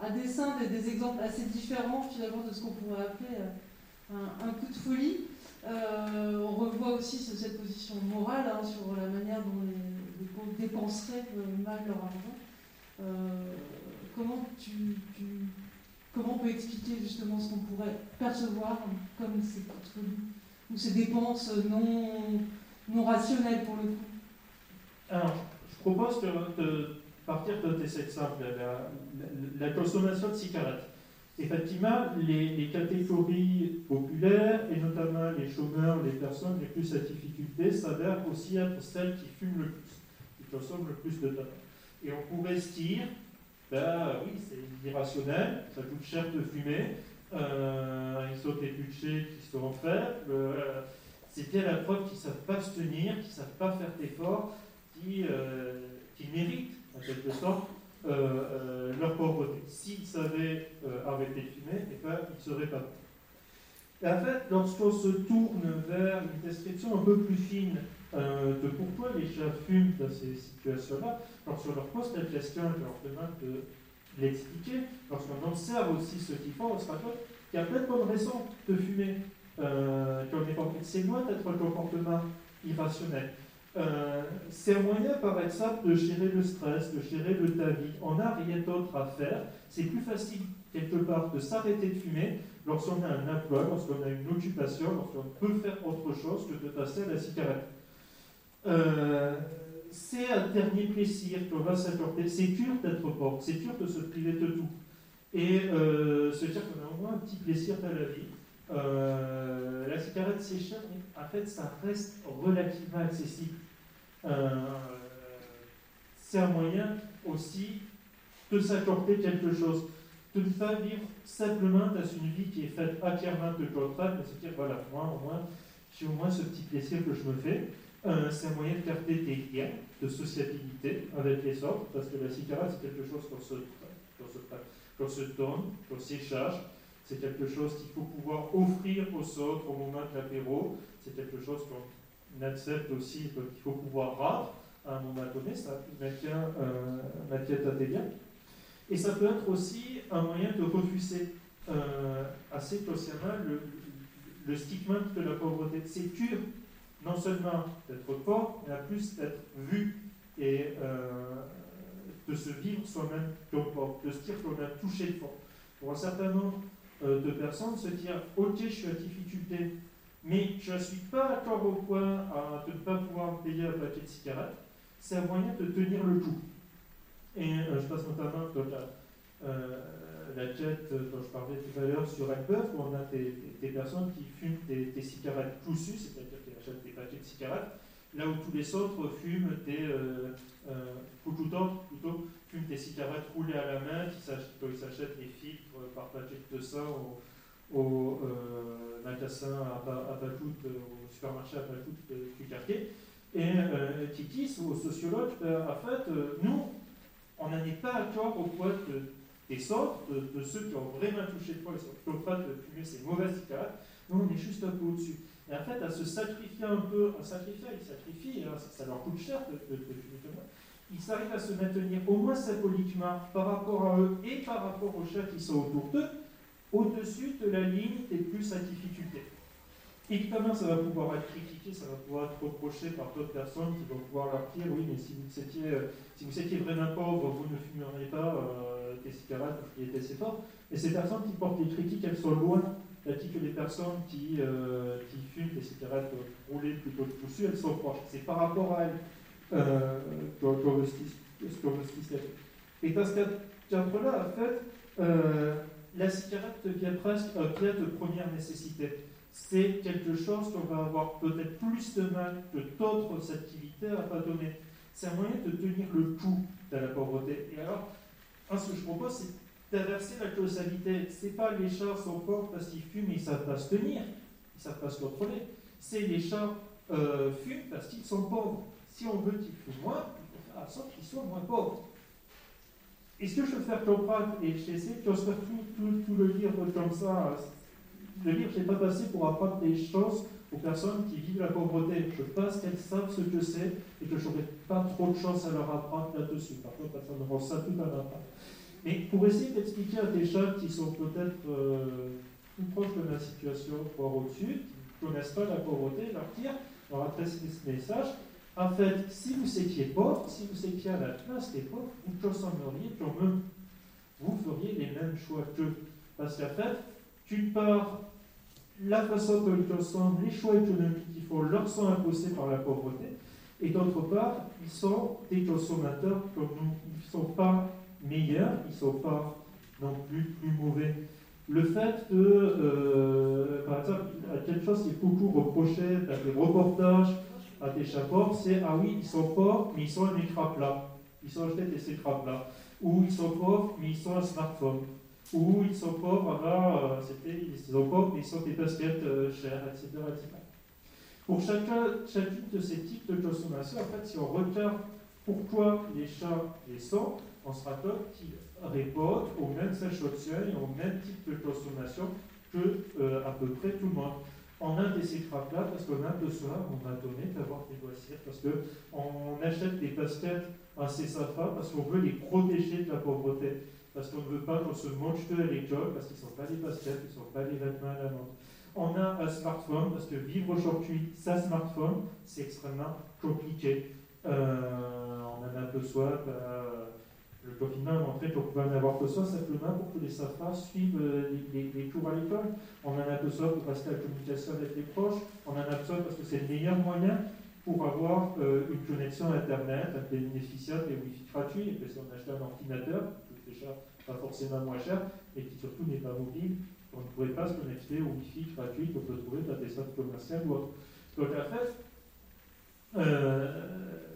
à dessein des, exemples assez différents finalement de ce qu'on pourrait appeler un, coup de folie. on revoit aussi cette position morale hein, sur la manière dont les, les dépenseraient mal leur argent. comment tu Comment on peut expliquer justement ce qu'on pourrait percevoir comme ces dépenses non, rationnelles pour le coup? Alors, je propose de, partir de tes exemples. La, consommation de cigarettes. Effectivement, les, catégories populaires, et notamment les chômeurs, les personnes les plus à difficulté, s'avèrent aussi être celles qui fument le plus, qui consomment le plus de tabac. Et on pourrait se dire, ben oui, c'est irrationnel, ça coûte cher de fumer, euh, ils sont des budgets qui sont faibles, euh, c'est bien la preuve qu'ils ne savent pas se tenir, qu'ils ne savent pas faire d'efforts, qui, euh, méritent en quelque sorte euh, leur pauvreté. S'ils savaient arrêter de fumer, eh ben, ils ne seraient pas Et en fait, lorsqu'on se tourne vers une description un peu plus fine de pourquoi les gens fument dans ces situations-là, lorsqu'on leur pose la question, je leur demande de l'expliquer, lorsqu'on observe aussi ce qu'ils font, on se rend compte qu'il y a plein de bonnes raisons de fumer. Euh, c'est loin d'être un comportement irrationnel. Euh, c'est un moyen, par exemple, de gérer le stress, de gérer le ta vie. On n'a rien d'autre à faire. C'est plus facile, quelque part, de s'arrêter de fumer lorsqu'on a un emploi, lorsqu'on a une occupation, lorsqu'on peut faire autre chose que de passer à la cigarette. Euh, c'est un dernier plaisir qu'on va s'accorder. C'est dur d'être pauvre, c'est dur de se priver de tout. Et euh, se dire qu'on a au moins un petit plaisir dans la vie. Euh, la cigarette, c'est cher, mais en fait, ça reste relativement accessible. Euh, c'est un moyen aussi de s'accorder quelque chose, de ne pas vivre simplement dans une vie qui est faite entièrement de contraintes, mais se dire, voilà, moi, au moins, j'ai au moins ce petit plaisir que je me fais. Euh, c'est un moyen de garder des liens de sociabilité avec les autres, parce que la cigarette, c'est quelque chose qu'on se, donne, qu'on s'échange. C'est quelque chose qu'il faut pouvoir offrir aux autres au moment de l'apéro. C'est quelque chose qu'on accepte aussi, qu'il faut pouvoir rendre à un moment donné. Ça maintient, euh, des liens. Et ça peut être aussi un moyen de refuser euh, assez consciemment le, le stigmate de la pauvreté. C'est dur non seulement d'être pauvre, mais en plus d'être vu et euh, de se vivre soi-même comme pauvre, de se dire qu'on a touché le. Pour un certain nombre euh, de personnes, se dire Ok, je suis à difficulté, mais je ne suis pas encore au point de ne pas pouvoir payer un paquet de cigarettes, c'est un moyen de tenir le coup. Et euh, je passe notamment dans la, la jet dont je parlais tout à l'heure sur Elbeuf, où on a des, personnes qui fument des, des cigarettes poussues, c'est-à-dire des paquets de cigarettes, là où tous les autres fument des, euh, euh, plutôt, fument des cigarettes roulées à la main, qui ils s'achètent des filtres par paquet de 200 au, au euh, magasin à, à au supermarché à Patout du quartier, et qui disent aux sociologues, ben, en fait, nous, on n'en est pas encore au point des autres, de, ceux qui ont vraiment touché le poids, ils sont pas de fumer ces mauvaises cigarettes, nous on est juste un peu au-dessus. Et en fait, à se sacrifier un peu, à sacrifier, ils sacrifient, ça, leur coûte cher de, de, de, ils arrivent à se maintenir au moins symboliquement par rapport à eux et par rapport aux chefs qui sont autour d'eux, au-dessus de la ligne des plus à difficulté. Évidemment, ça va pouvoir être critiqué, ça va pouvoir être reproché par d'autres personnes qui vont pouvoir leur dire oui, mais si vous étiez, étiez vraiment pauvre, vous ne fumeriez pas euh, des cigarettes, vous feriez assez fort. Et ces personnes qui portent des critiques, elles sont loin dit que les personnes qui, euh, qui fument des cigarettes roulées plutôt que poussues, elles sont proches. C'est par rapport à elles euh, qu'on veut Et dans ce cadre-là, en fait, euh, la cigarette devient presque un bien de première nécessité. C'est quelque chose qu'on va avoir peut-être plus de mal que d'autres activités à pas donner. C'est un moyen de tenir le coup de la pauvreté. Et alors, ce que je propose, c'est d'inverser la causalité. Ce n'est pas les chats sont pauvres parce qu'ils fument et ils savent pas se tenir, ils savent pas se contrôler. C'est les chats euh, fument parce qu'ils sont pauvres. Si on veut qu'ils fument moins, il faut faire en sorte qu'ils soient moins pauvres. Et ce que je veux faire comprendre, et j'essaie de faire tout, tout, le livre comme ça, le livre, je n'ai pas passé pour apprendre des choses aux personnes qui vivent la pauvreté. Je pense qu'elles savent ce que c'est et que je n'aurai pas trop de chance à leur apprendre là-dessus. Par contre, ça me rend ça tout à l'heure. Mais pour essayer d'expliquer à des gens qui sont peut-être euh, plus proches de la situation, voire au-dessus, qui ne connaissent pas la pauvreté, leur dire, leur adresser ce message, en fait, si vous étiez pauvre, si vous étiez à la place des pauvres, vous consommeriez comme eux. Vous feriez les mêmes choix qu'eux. Parce qu'en fait, d'une part, la façon dont ils consomment, les choix économiques qu'ils font, leur sont imposés par la pauvreté. Et d'autre part, ils sont des consommateurs comme nous. Ils ne sont pas meilleurs, ils ne sont pas non plus plus mauvais. Le fait de, euh, par exemple, quelque chose qui est beaucoup reproché dans des reportages à des chapeaux, c'est ah oui, ils sont pauvres, mais ils sont un écran plat. Ils sont achetés des écrans plats. Ou ils sont pauvres, mais ils sont un smartphone. Ou ils sont pauvres, alors euh, c'était, ils sont pauvres, mais ils sont des baskets euh, chères, etc., etc. Pour chacun, chacune de ces types de consommation, en fait, si on regarde pourquoi les chats les sont, on se compte qu'ils répondent aux mêmes échantillons et au même type de consommation que euh, à peu près tout le monde? On a des écrans-là parce qu'on a besoin, on a donné d'avoir des loisirs, parce qu'on achète des baskets à ces safas parce qu'on veut les protéger de la pauvreté, parce qu'on ne veut pas qu'on se mange à l'école, parce qu'ils ne sont pas des baskets, ils ne sont pas des vêtements à la vente. On a un smartphone, parce que vivre aujourd'hui sans smartphone, c'est extrêmement compliqué. Euh, on en a besoin. Bah, le confinement a montré qu'on pouvait en avoir besoin simplement pour que les SAFA suivent euh, les, cours à l'école. On en a besoin pour rester en communication avec les proches. On en a besoin parce que c'est le meilleur moyen pour avoir euh, une connexion Internet, un bénéficiaire des Wi-Fi gratuits. Et puis si on achète un ordinateur, qui coûte déjà pas forcément moins cher, et qui surtout n'est pas mobile, on ne pourrait pas se connecter au Wi-Fi gratuit qu'on peut trouver dans des centres commerciaux ou autres. Donc en fait, euh,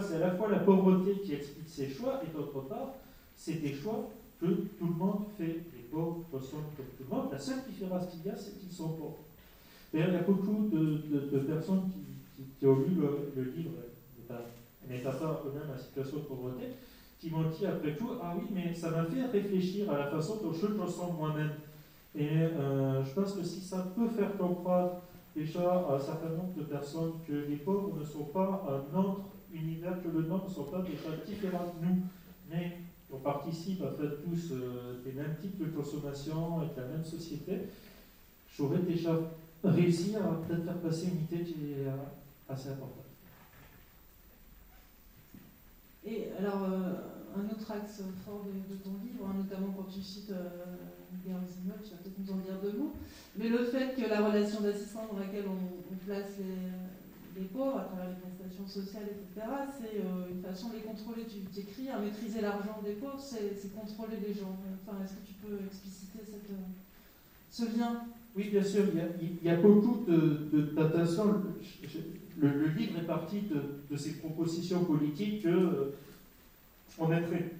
c'est à la fois la pauvreté qui explique ses choix, et d'autre part, c'est des choix que tout le monde fait. Les pauvres ressemblent comme tout le monde. La seule différence qu'il y a, c'est qu'ils sont pauvres. D'ailleurs, il y a beaucoup de, personnes qui, ont lu le, livre, n'étant pas eux-mêmes la situation de pauvreté, qui m'ont dit après tout Ah oui, mais ça m'a fait réfléchir à la façon dont je me moi-même. Et euh, je pense que si ça peut faire comprendre déjà à un certain nombre de personnes que les pauvres ne sont pas un autre univers que le nôtre ne sont pas déjà différents de nous, mais on participe en fait tous euh, des mêmes types de consommation et de la même société, j'aurais déjà réussi à peut-être faire passer une idée qui est euh, assez importante. Et alors, euh, un autre axe fort de, ton livre, hein, notamment quand tu cites guerres immeubles, tu vas peut-être nous en dire deux mots, mais le fait que la relation d'assistance dans laquelle on, on place les, les pauvres à travers les prestations sociales, etc., c'est euh, une façon de les contrôler. Tu écris à maîtriser l'argent des pauvres, c'est contrôler les gens. Enfin, Est-ce que tu peux expliciter euh, ce lien? Oui, bien sûr. Il y a, beaucoup d'attention. Le, le, livre est parti de, ces propositions politiques que euh, on aiderait.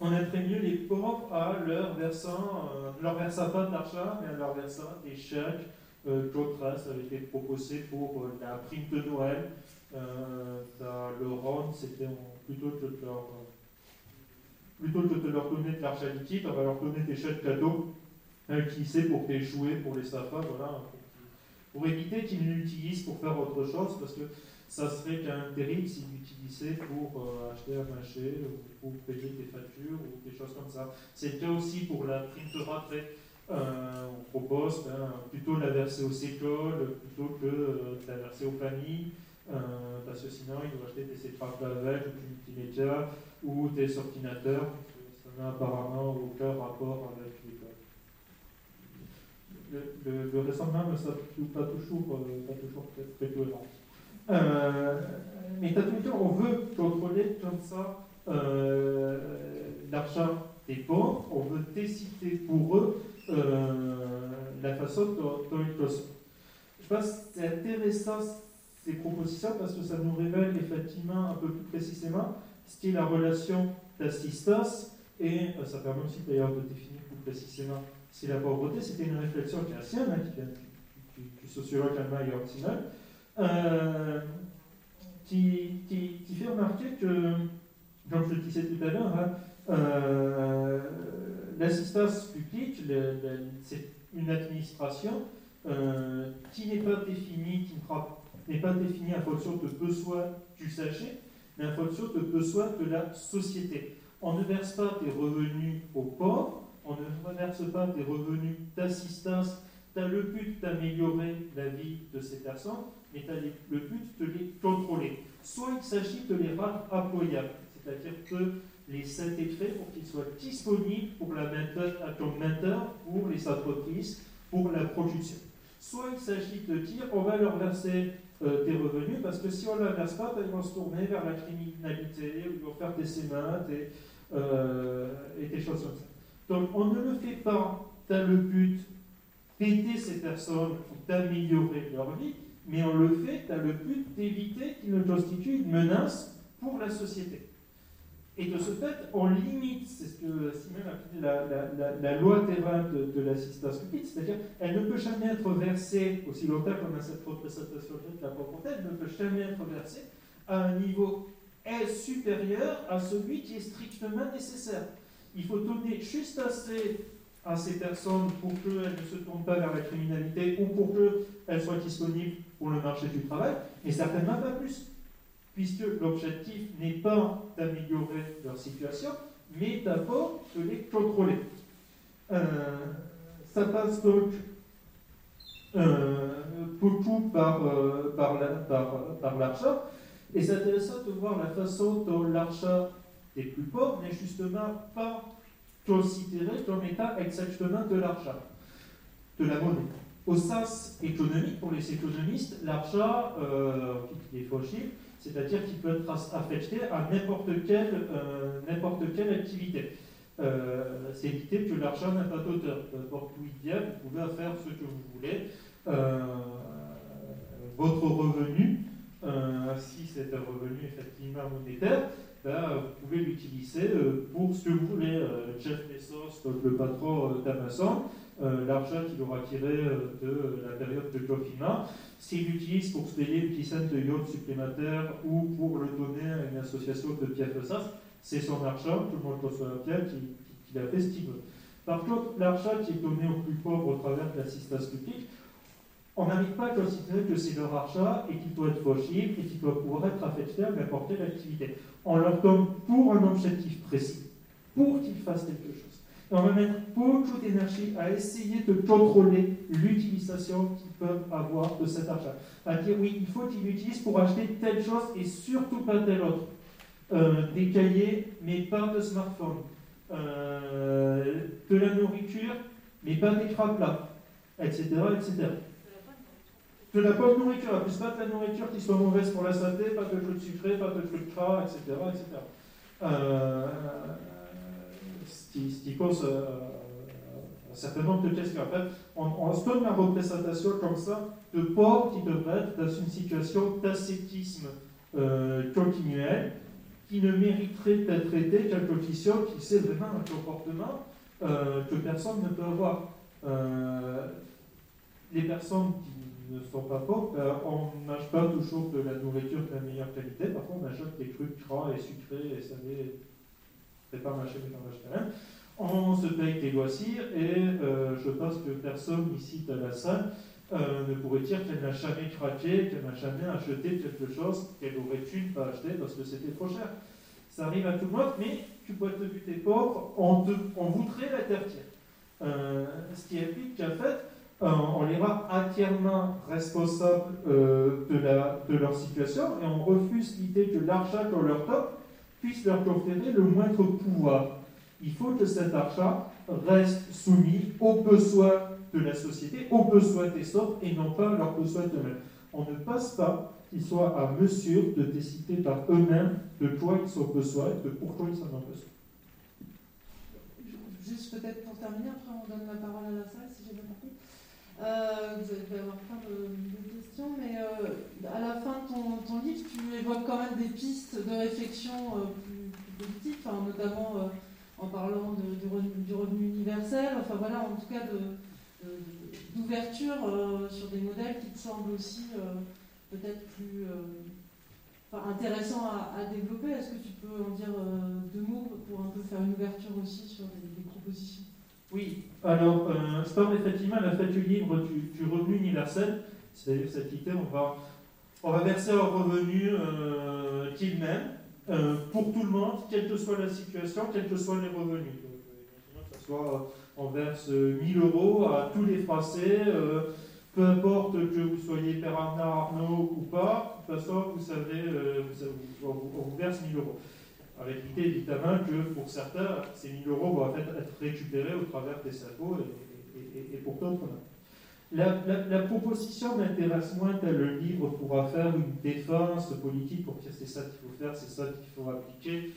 On mieux les pauvres à leur versant, leur versant pas d'argent, mais à leur versant des chèques, D'autres avait été proposé pour euh, la prime de Noël. Euh, dans le Rhône, c'était plutôt de leur, plutôt de leur donner de l'argent liquide, on va leur donner des chèques cadeaux qui sait pour des jouets pour les safas, voilà, pour, éviter qu'ils l'utilisent pour faire autre chose, parce que ça serait même terrible s'ils l'utilisaient pour acheter un marché ou pour payer des factures ou des choses comme ça. C'était aussi pour la prime de. Euh, on propose ben, plutôt la verser aux écoles plutôt que euh, de la verser aux familles, euh, parce que sinon ils doivent acheter des sétrapes avec, ou des multimédia, ou des ordinateurs. Ça n'a apparemment aucun rapport avec l'école. Le, le, raisonnement ne s'applique pas toujours, pas toujours très, très cohérent. mais on veut contrôler comme ça la l'argent des pauvres, on veut décider pour eux euh, la façon dont, dont ils sont. Je pense que c'est intéressant ces propositions parce que ça nous révèle effectivement un peu plus précisément ce qui est la relation d'assistance et euh, ça permet aussi d'ailleurs de définir plus précisément si la pauvreté, c'était une réflexion qui est ancienne, hein, qui vient du, du, sociologue allemand Jörg euh, qui, fait remarquer que, comme je le disais tout à l'heure, hein, euh, l'assistance publique, c'est une administration euh, qui n'est pas définie, qui n'est pas définie en fonction de besoins d'usagers, mais en fonction de besoins de la société. On ne verse pas des revenus aux pauvres, on ne verse pas des revenus d'assistance as le but d'améliorer la vie de ces personnes, mais as le but de les contrôler. Soit il s'agit de les rendre employables, c'est-à-dire que les intégrer pour qu'ils soient disponibles pour la comme main pour les entreprises, pour la production. Soit il s'agit de dire on va leur verser euh, des revenus parce que si on ne leur verse pas, ben, ils vont se tourner vers la criminalité, ou ils vont faire des sémates et, euh, et des choses comme ça. Donc on ne le fait pas, as le but d'aider ces personnes d'améliorer leur vie, mais on le fait dans le but d'éviter qu'ils ne constituent une menace pour la société. Et de ce fait, on limite, c'est ce que Simon appelé la, la, loi terrain de, l'assistance publique, c'est-à-dire elle ne peut jamais être versée, aussi longtemps qu'on a cette représentation de la pauvreté, elle ne peut jamais être versée à un niveau supérieur à celui qui est strictement nécessaire. Il faut donner juste assez à ces personnes pour qu'elles ne se tournent pas vers la criminalité ou pour qu'elles soient disponibles pour le marché du travail, mais certainement pas plus, puisque l'objectif n'est pas d'améliorer leur situation, mais d'abord de les contrôler. Euh, ça passe donc euh, beaucoup par, euh, par, par, par l'argent, et c'est intéressant de voir la façon dont l'argent des plus pauvres n'est justement pas considéré comme état exactement de l'argent, de la monnaie. Au sens économique, pour les économistes, l'argent euh, qui est fauché, c'est-à-dire qu'il peut être affecté à n'importe quelle, euh, quelle activité. Euh, c'est l'idée que l'argent n'a pas d'auteur. Peu importe où il vient, vous pouvez faire ce que vous voulez. Euh, votre revenu, si c'est un revenu effectivement monétaire, ben, vous pouvez l'utiliser euh, pour ce que vous voulez. Euh, Jeff Bezos, le patron d'Amazon, l'argent qu'il aura tiré de la période de confinement, s'il l'utilise pour se payer une dizaine de yachts supplémentaires ou pour le donner à une association de Pierre c'est son argent, tout le monde reçoit bien, qu'il a fait ce veut. Par contre, l'argent qui est donné aux plus pauvres au travers de l'assistance publique, on n'arrive pas à considérer que c'est leur argent et qu'il doit être fauché et qu'il doit pouvoir être affecté à n'importe quelle activité. On leur donne pour un objectif précis, pour qu'ils fassent quelque chose. Et on va mettre beaucoup d'énergie à essayer de contrôler l'utilisation qu'ils peuvent avoir de cet argent. À dire oui, il faut qu'ils l'utilisent pour acheter telle chose et surtout pas telle autre. Euh, des cahiers, mais pas de smartphone. Euh, de la nourriture, mais pas d'écran plat, etc., etc de la bonne nourriture, plus pas de la nourriture qui soit mauvaise pour la santé, pas de trucs sucrés, pas de trucs gras, etc. etc. Euh, ce, qui, ce, qui, pose un certain nombre de questions. En fait, on, on, se donne la représentation comme ça de pauvres qui devraient être dans une situation d'ascétisme euh, continuel, qui ne mériterait d'être aidé qu'à condition qui c'est vraiment un comportement euh, que personne ne peut avoir. Euh, les personnes qui ne sont pas pauvres, on mange pas toujours de la nourriture de la meilleure qualité. Parfois, on achète des trucs gras et sucrés et salés. C'est pas marché, mais on achète rien. On se paye des loisirs et euh, je pense que personne ici dans la salle euh, ne pourrait dire qu'elle n'a jamais craqué, qu'elle n'a jamais acheté quelque chose qu'elle aurait pu ne pas acheter parce que c'était trop cher. Ça arrive à tout le monde, mais tu peux te buter pauvre, on, te, on voudrait l'interdire. Euh, ce qui implique qu'en fait, on les rend entièrement responsables euh, de, leur situation et on refuse l'idée que l'argent qu'on leur donne puisse leur conférer le moindre pouvoir. Il faut que cet argent reste soumis aux besoins de la société, aux besoins des autres et non pas à leurs besoins d'eux-mêmes. On ne passe pas qu'ils soient à mesure de décider par eux-mêmes de quoi ils ont besoin et de pourquoi ils en ont besoin. terminer, après on donne la parole à la salle si j'ai bien compris. Euh, vous allez avoir plein de, questions, mais à la fin de ton, livre, tu évoques quand même des pistes de réflexion plus, politiques, notamment en parlant de, du, revenu, universel, enfin voilà, en tout cas d'ouverture sur des modèles qui te semblent aussi peut-être plus intéressant à, développer. Est-ce que tu peux en dire euh, deux mots pour un peu faire une ouverture aussi sur des, propositions? Oui, alors euh, parle effectivement à la fête du livre du, revenu universel, c'est-à-dire cette idée, on va, on va verser un revenu euh, qu'il même pour tout le monde, quelle que soit la situation, quels que soient les revenus. que ce soit on verse 1000 euros à tous les Français peu importe que vous soyez Père Arnaud ou pas, de toute façon, vous savez, euh, on, vous verse 1000 euros. Avec l'idée évidemment que pour certains, ces 1000 euros vont être récupérés au travers des impôts et, pour d'autres, non. La, proposition m'intéresse moins tel le livre pourra faire une défense politique pour dire c'est ça qu'il faut faire, c'est ça qu'il faut appliquer.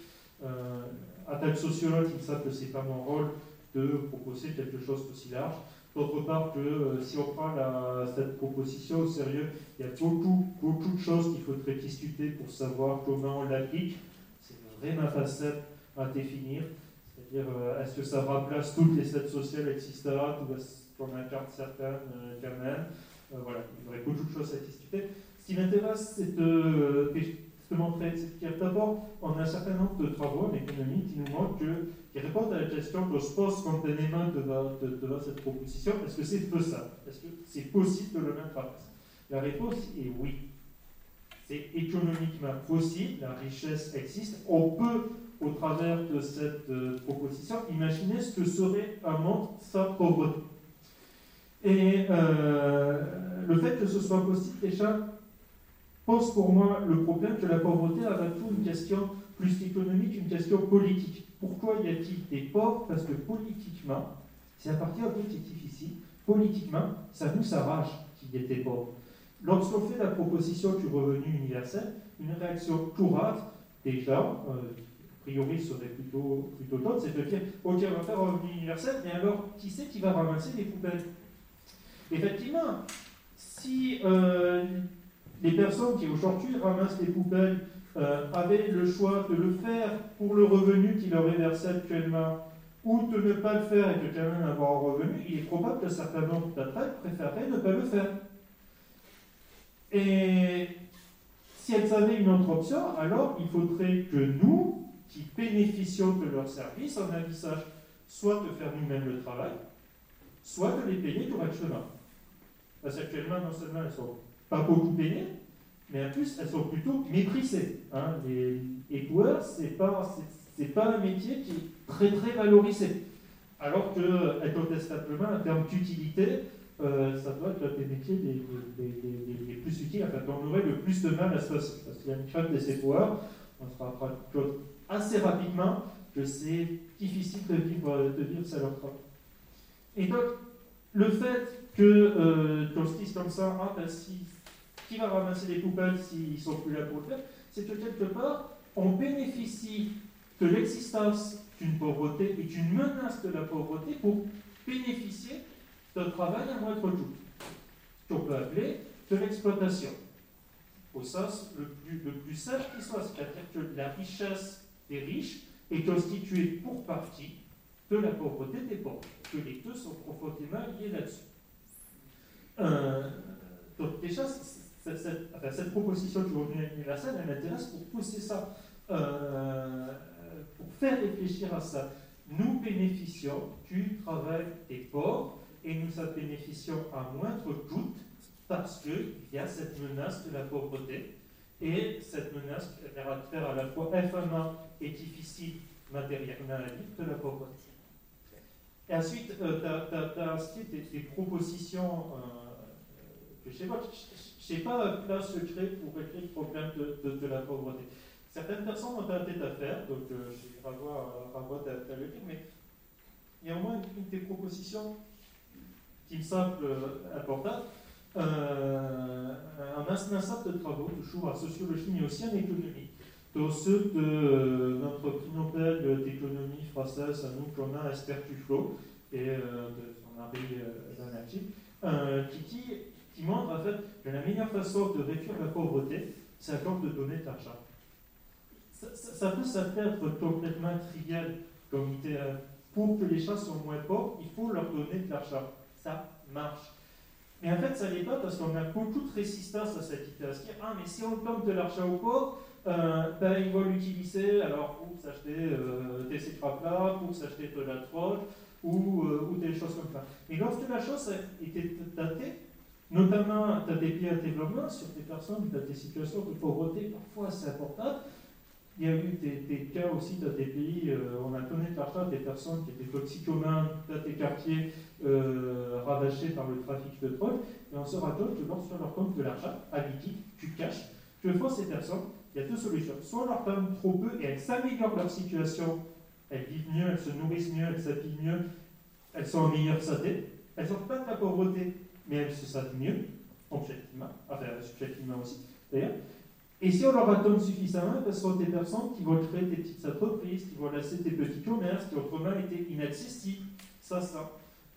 Euh, à tel sociologue, il sait que ce n'est pas mon rôle de proposer quelque chose d'aussi large. D'autre part, que euh, si on prend cette proposition au sérieux, il y a beaucoup, beaucoup de choses qu'il faudrait discuter pour savoir comment on l'applique. Vraie facette à définir. C'est-à-dire, euh, est-ce que ça remplace toutes les aides sociales existantes ou est-ce qu'on incarne certaines euh, quand même? Voilà, il y aurait beaucoup de choses à discuter. Ce qui m'intéresse, c'est de te montrer, c'est d'abord, on a un certain nombre de travaux en économie qui nous montrent que, qui répondent à la question qu'on se pose spontanément devant, devant cette proposition est-ce que c'est faisable? Est-ce que c'est possible de le mettre en place? La réponse est oui. C'est économiquement possible, la richesse existe. On peut, au travers de cette euh, proposition, imaginer ce que serait un monde sans pauvreté. Et euh, le fait que ce soit possible, déjà, pose pour moi le problème que la pauvreté est avant tout une question plus économique, une question politique. Pourquoi y a-t-il des pauvres? Parce que politiquement, c'est à partir objectif ici, politiquement, ça nous s'arrache qu'il y ait des pauvres. Lorsqu'on fait la proposition du revenu universel, une réaction courante des gens, euh, a priori serait plutôt, plutôt c'est de dire Ok, on va faire un revenu universel, mais alors qui c'est qui va ramasser les poubelles? Effectivement, si euh, les personnes qui aujourd'hui ramassent les poubelles euh, avaient le choix de le faire pour le revenu qui leur est versé actuellement ou de ne pas le faire et de quand même avoir un revenu, il est probable que certains nombre d'après préféreraient ne pas le faire. Et si elles avaient une autre option, alors il faudrait que nous, qui bénéficions de leurs services, en envisage soit de faire nous-mêmes le travail, soit de les payer correctement. Parce qu'actuellement, non seulement elles sont pas beaucoup payées, mais en plus, elles sont plutôt méprisées. Hein. Les éboueurs, ce n'est pas, pas un métier qui est très très valorisé. Alors que, incontestablement, en termes d'utilité, euh, ça doit être des métiers les, plus utiles, enfin, on aurait le plus de mal à se passer. Parce qu'il y a une crainte des éboueurs, on se rappelle assez rapidement que c'est difficile de vivre, de ça leur travail. Et donc, le fait que euh, qu'on se dise comme ça, ah, ben, si qui va ramasser les poubelles s'ils ne sont plus là pour le faire C'est que quelque part, on bénéficie de l'existence d'une pauvreté et d'une menace de la pauvreté pour bénéficier d'un travail à moindre coût, qu'on peut appeler de l'exploitation, au sens le plus, le plus simple qui soit, c'est-à-dire que la richesse des riches est constituée pour partie de la pauvreté des pauvres, que les deux sont profondément liés là-dessus. Euh, donc déjà, cette, proposition du revenu universel, elle m'intéresse pour pousser ça, euh, pour faire réfléchir à ça. Nous bénéficions du travail des pauvres et nous en bénéficions à moindre coût parce qu'il y a cette menace de la pauvreté. Et cette menace verra faire à la fois infamant et difficile matériellement de la pauvreté. Et ensuite, euh, tu as, as, des, propositions euh, que je sais pas, je n'ai pas un plat secret pour régler le problème de, de, la pauvreté. Certaines personnes ont à faire, donc je vais revoir ta le mais il y a au moins une, des propositions qui me semble euh, importante. Euh, un ensemble de travaux, toujours en sociologie, mais aussi en économie, dont ceux de notre prix Nobel d'économie française, à nous, a, Esther Tuflo, et de son mari Zanachi, qui, montre en fait que la meilleure façon de réduire la pauvreté, c'est à de donner de l'argent. Ça, ça, peut être complètement trivial comme idée. Pour que les gens soient moins pauvres, il faut leur donner de l'argent. Ça marche. Mais en fait, ça n'est pas parce qu'on a beaucoup de résistance à cette idée. Ah, mais si on donne de l'argent aux pauvres, euh, ben, ils vont l'utiliser alors pour s'acheter euh, des là pour s'acheter de la drogue ou, euh, ou, des choses comme ça. Et lorsque la chose été datée, notamment dans des pays à développement, sur des personnes dans des situations de pauvreté parfois assez importantes, il y a eu des, cas aussi dans des pays, euh, on a donné de l'argent à des personnes qui étaient toxicomanes dans des quartiers euh, ravagés par le trafic de drogue, et on se rappelle que lorsqu'on leur donne de l'argent à liquide, tu caches, que font ces personnes? Il y a deux solutions. Soit on leur donne trop peu et elles s'améliorent leur situation, elles vivent mieux, elles se nourrissent mieux, elles s'habillent mieux, elles sont en meilleure santé, elles n'ont pas de la pauvreté, mais elles se sentent mieux, objectivement, enfin subjectivement aussi d'ailleurs. Et si on leur donne suffisamment, ce sont des personnes qui vont créer des petites entreprises, qui vont lancer des petits commerces qui autrement étaient inaccessibles. Ça, ça.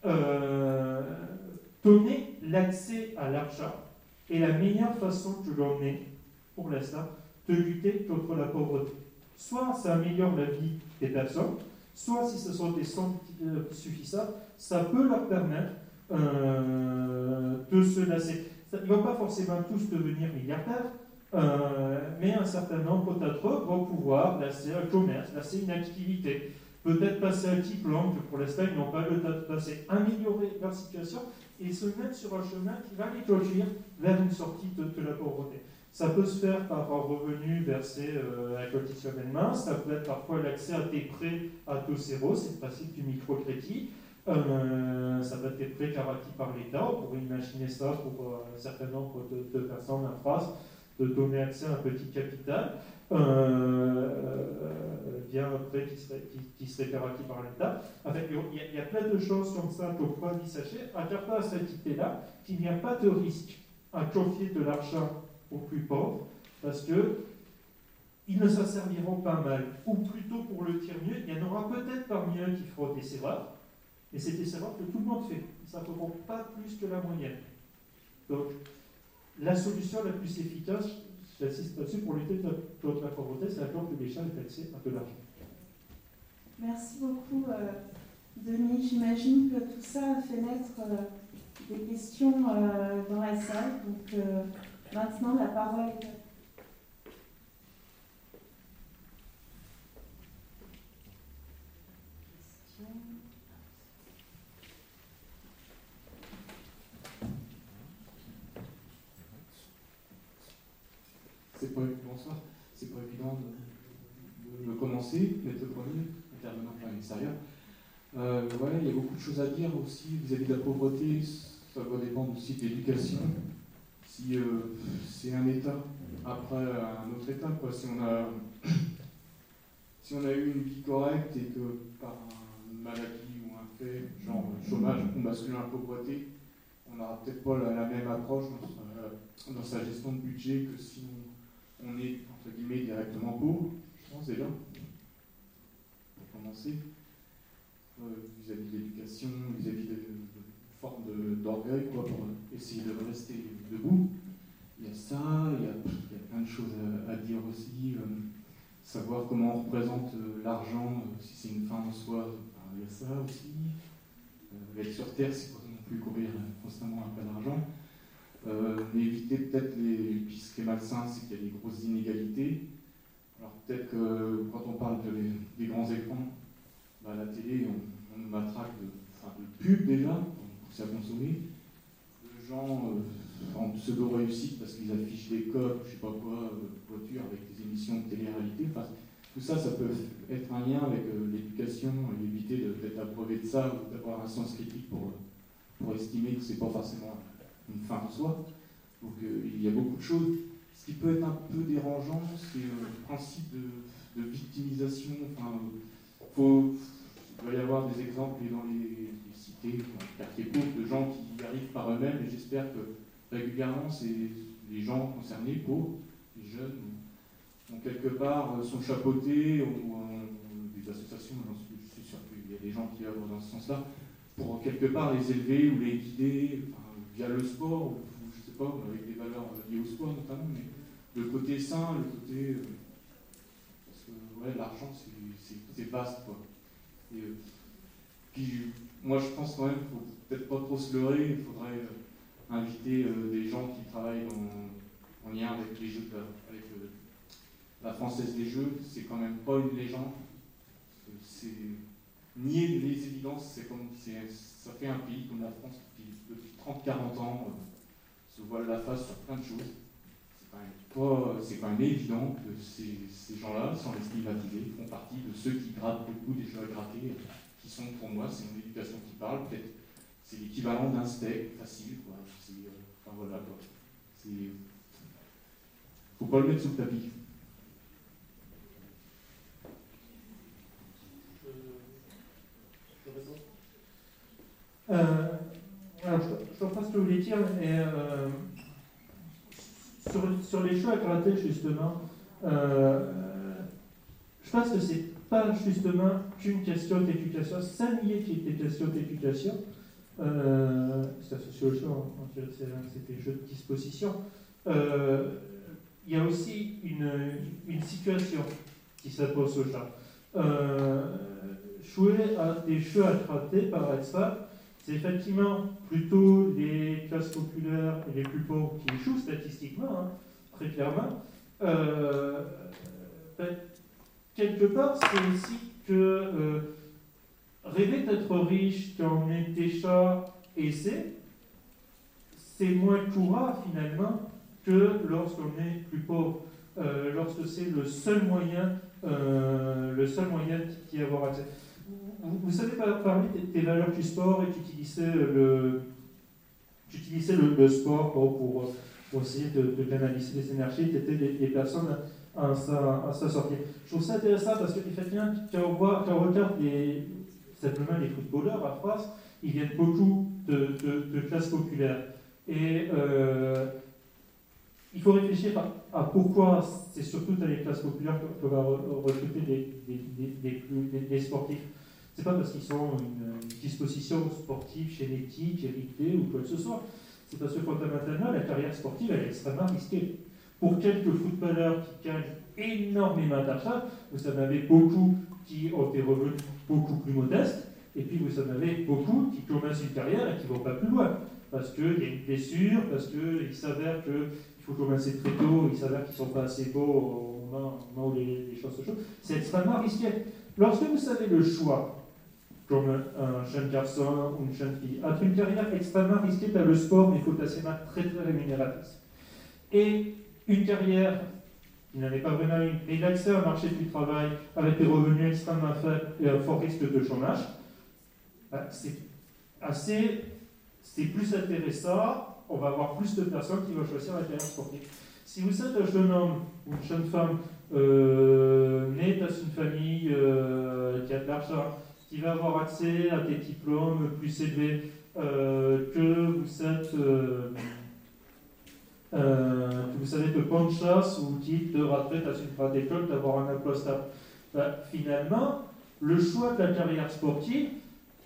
Euh, donner l'accès à l'argent est la meilleure façon que l'on ait, pour l'instant, de lutter contre la pauvreté. Soit ça améliore la vie des personnes, soit si ce sont des sommes euh, suffisantes, ça peut leur permettre euh, de se lasser. Ils ne vont pas forcément tous devenir milliardaires, euh, mais un certain nombre d'entre eux vont pouvoir lasser un commerce, lasser une activité, peut-être passer un diplôme que pour l'instant ils n'ont pas le temps de passer, améliorer leur situation et se mettre sur un chemin qui va les conduire vers une sortie de, la pauvreté. Ça peut se faire par un revenu versé euh, inconditionnellement, ça peut être parfois l'accès à des prêts à taux zéro, c'est le principe du microcrédit. Euh, ça peut être des prêts garantis par l'État, on pourrait imaginer ça pour euh, un certain nombre de, de personnes en France de donner accès à un petit capital euh, euh, via un prêt qui serait, qui, par l'État. il, y a, plein de choses comme ça qu'on peut envisager, à part à cette idée-là qu'il n'y a pas de risque à confier de l'argent aux plus pauvres, parce que ils ne s'en serviront pas mal, ou plutôt pour le dire mieux, il y en aura peut-être parmi eux qui feront des erreurs, et c'est des erreurs que tout le monde fait. Ça ne feront pas plus que la moyenne. Donc, la solution la plus efficace, j'insiste là-dessus, pour lutter contre la pauvreté, c'est d'accord que les aient accès à de l'argent. Merci beaucoup, euh, Denis. J'imagine que tout ça a fait naître euh, des questions euh, dans la salle. Donc maintenant, la parole est pas, c'est pas évident de, commencer, d'être le premier, intervenant à l'extérieur. Euh, ouais, il y a beaucoup de choses à dire aussi vis-à-vis de la pauvreté, ça va dépendre aussi de l'éducation. Si euh, c'est un État après un autre État, quoi. Si on a [COUGHS] si on a eu une vie correcte et que par une maladie ou un fait, genre chômage, dans la pauvreté, on n'aura peut-être pas la, même approche dans dans sa, gestion de budget que si on on est, entre guillemets, directement pauvre, je pense déjà, pour commencer, euh, vis-à-vis de l'éducation, vis-à-vis de, forme d'orgueil, quoi, pour essayer de rester debout. Il y a ça, il y a, plein de choses à, dire aussi. Euh, savoir comment on représente euh, l'argent, si c'est une fin en soi, il y a ça aussi. être sur Terre, c'est pas non plus courir constamment après l'argent. Euh, éviter peut-être les. Puis ce qui est malsain, c'est qu'il y a des grosses inégalités. Alors peut-être que quand on parle des grands écrans, bah, la télé, on, on nous matraque de, enfin, de pub déjà, pour ça consommer. De gens euh, en pseudo-réussite parce qu'ils affichent des codes, je sais pas quoi, euh, voitures avec des émissions de télé-réalité. Tout ça, ça peut être un lien avec l'éducation et éviter d'être abreuvé de ça ou d'avoir un sens critique pour, pour estimer que c'est pas forcément une fin en soi. Donc euh, il y a beaucoup de choses. Ce qui peut être un peu dérangeant, c'est euh, le principe de, victimisation. Enfin, faut, il va y avoir des exemples dans les, cités, dans les quartiers pauvres, de gens qui arrivent par eux-mêmes, et j'espère que régulièrement, les gens concernés, pauvres, les jeunes, quelque part euh, sont chapeautés, ou des associations, je suis sûr qu'il y a des gens qui œuvrent dans ce sens-là, pour quelque part les élever ou les guider via le sport, ou je sais pas, avec des valeurs liées au sport notamment, mais le côté sain, le côté. parce que ouais, l'argent, c'est vaste, quoi. Et, puis, moi, je pense quand même qu'il faut peut-être pas trop se leurrer, il faudrait inviter des gens qui travaillent en lien avec les jeux, avec la Française des Jeux, c'est quand même pas une légende. C'est nier les évidences, c'est comme ça fait un pays comme la France 30-40 ans, euh, se voile la face sur plein de choses. C'est quand même c'est quand même évident que ces, gens-là, sans les stigmatiser, font partie de ceux qui grattent beaucoup des jeux à gratter, qui sont pour moi, c'est mon éducation qui parle, peut-être c'est l'équivalent d'un steak facile, quoi. Euh, enfin voilà, quoi. C'est, faut pas le mettre sous le tapis. Euh, alors, je ce que vous voulez dire, euh, sur, les choix à gratter, justement, euh, je pense que c'est pas justement qu'une question d'éducation, ça nier qu'il y ait des questions d'éducation. Euh, c'est la sociologie, c'est des jeux de disposition. Il y a aussi une, une situation qui s'impose aux gens. jouer à des jeux à gratter, par exemple, c'est effectivement plutôt les classes populaires et les plus pauvres qui échouent statistiquement, hein, très clairement. Euh, ben, quelque part, c'est aussi que euh, rêver d'être riche quand on est déjà aisé, c'est moins courant finalement que lorsqu'on est plus pauvre, euh, lorsque c'est le seul moyen, le seul moyen d'y avoir accès vous, savez parler des, valeurs du sport et tu utilisais le, le, sport pour, essayer de, canaliser les énergies, tu étais des, personnes à, sa, sortie. Je trouve ça intéressant parce que quand on, voit, quand on regarde les, simplement les footballeurs à France, ils viennent beaucoup de, classes populaires. Et euh, il faut réfléchir à, pourquoi c'est surtout dans les classes populaires qu'on va recruter des, des sportifs n'est pas parce qu'ils ont une, disposition sportive, génétique, héritée ou quoi que ce soit. C'est parce que fondamentalement, la carrière sportive, elle est extrêmement risquée. Pour quelques footballeurs qui gagnent énormément d'argent, vous en avez beaucoup qui ont des revenus beaucoup plus modestes, et puis vous en avez beaucoup qui commencent une carrière et qui ne vont pas plus loin. Parce qu'il y a une blessure, parce qu'il s'avère qu'il faut commencer très tôt, il s'avère qu'ils ne sont pas assez beaux au moment, où les, choses se jouent. C'est extrêmement risqué. Lorsque vous avez le choix comme un jeune garçon ou une jeune fille, entre une carrière extrêmement risquée dans le sport, mais potentiellement très très rémunératrice, et une carrière qui n'en est pas vraiment une, et l'accès au marché du travail avec des revenus extrêmement faibles et un fort risque de chômage, bah, c'est assez, c'est plus intéressant, on va avoir plus de personnes qui vont choisir la carrière sportive. Si vous êtes un jeune homme ou une jeune femme euh, né dans une famille euh, qui a de l'argent, qui va avoir accès à des diplômes plus élevés euh, que vous êtes euh, euh, que vous avez de bonnes chances ou type de retraite à une grande école d'avoir un emploi stable. Ben, finalement, le choix de la carrière sportive,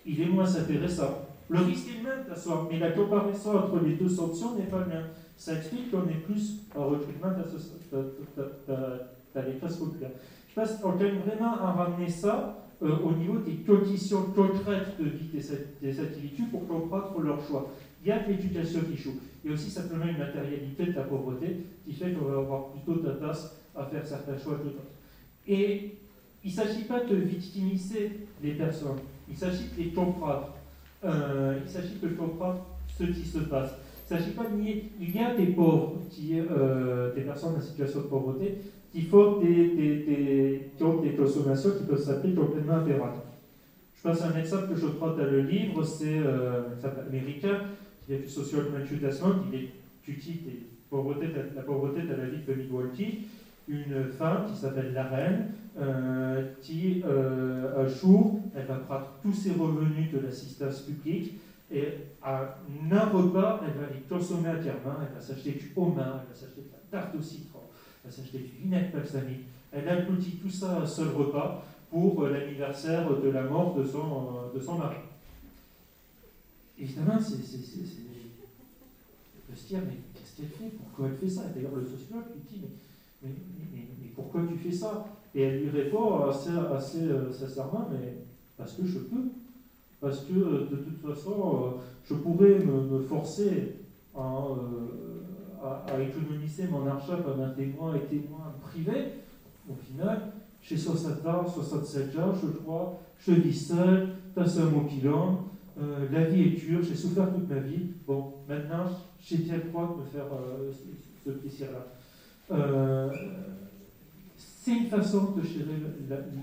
il est moins intéressant. Le risque est le même, mais la comparaison entre les deux options n'est pas le même. Ça explique qu'on est plus en recrutement dans les classes populaires. Je pense qu'on gagne vraiment à ramener ça euh, au niveau des conditions concrètes de vie des, individus pour comprendre leur choix. Il y a l'éducation qui joue. Il y a aussi simplement une matérialité de la pauvreté qui fait qu'on va avoir plutôt de place à faire certains choix que d'autres. Et il ne s'agit pas de victimiser les personnes, il s'agit de les comprendre. Euh, il s'agit de comprendre ce qui se passe. Il ne s'agit pas de nier. Il y a des pauvres, qui, euh, des personnes en situation de pauvreté, qui font des, des, des, qui ont des consommations qui peuvent s'appeler complètement aberrantes. Je passe un exemple que je prends dans le livre, c'est euh, un américain qui est du social Desmond, qui étudie pauvreté, la pauvreté de la vie de Milwaukee, une femme qui s'appelle la reine, euh, qui euh, un jour, elle va prendre tous ses revenus de l'assistance publique et à un repas, elle va les consommer entièrement, elle va s'acheter du homard, elle va s'acheter de la tarte au citron, elle va s'acheter balsamique, elle aboutit tout ça à un seul repas pour euh, l'anniversaire de la mort de son, euh, de son mari. évidemment, c'est, on peut se dire, mais qu'est-ce qu'elle fait? Pourquoi elle fait ça? D'ailleurs, le sociologue lui dit, mais, mais, mais, pourquoi tu fais ça? Et elle lui répond assez, assez euh, sincèrement, mais parce que je peux. Parce que de toute façon, je pourrais me, forcer à, à, économiser mon argent comme un témoin et témoin privé. Au final, j'ai 60 ans, 67 ans, je crois, je vis seul, c'est un mon euh, la vie est dure, j'ai souffert toute ma vie. Bon, maintenant, j'ai bien le droit de me faire euh, ce, plaisir-là. Euh, c'est une façon de gérer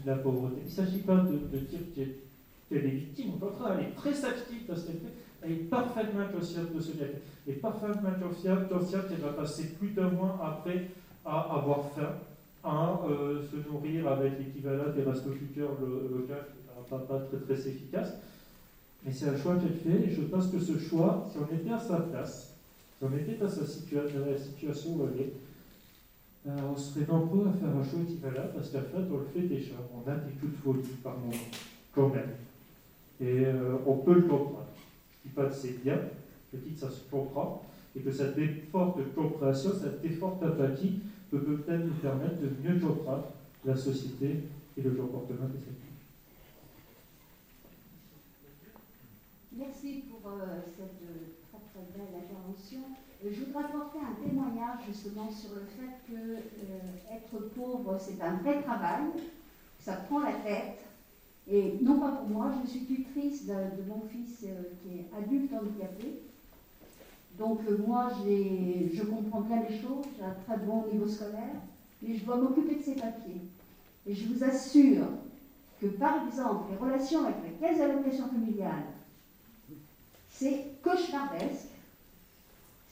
la, pauvreté. Il ne s'agit pas de, dire qu'elle est victime, au contraire, elle est très active dans ce qu'elle fait. Elle est parfaitement consciente de ce qu'elle fait. Elle est parfaitement consciente qu'elle va passer plus d'un mois après à avoir faim, à se nourrir avec l'équivalent des restos local qui va pas très, très efficace. Mais c'est un choix qu'elle fait, et je pense que ce choix, si on était à sa place, si on était dans, sa la situation où elle est, euh, on serait nombreux à faire un choix équivalent, parce qu'en fait, on le fait déjà. On a des coups de folie par moment, quand même. Et euh, on peut le comprendre. Je ne dis pas que c'est bien, je dis que ça se comprend, et que cette effort de compréhension, cet effort d'empathie peut peut-être nous permettre de mieux comprendre la société et le comportement de cette Merci pour euh, cette euh, très très belle intervention. Euh, je voudrais apporter un témoignage justement sur le fait que être pauvre, c'est un vrai travail, ça prend la tête. Et non pas pour moi, je suis tutrice de, mon fils qui est adulte handicapé. Donc moi, je comprends bien les choses, j'ai un très bon niveau scolaire, mais je dois m'occuper de ces papiers. Et je vous assure que par exemple, les relations avec les caisses d'allocation familiale, c'est cauchemardesque.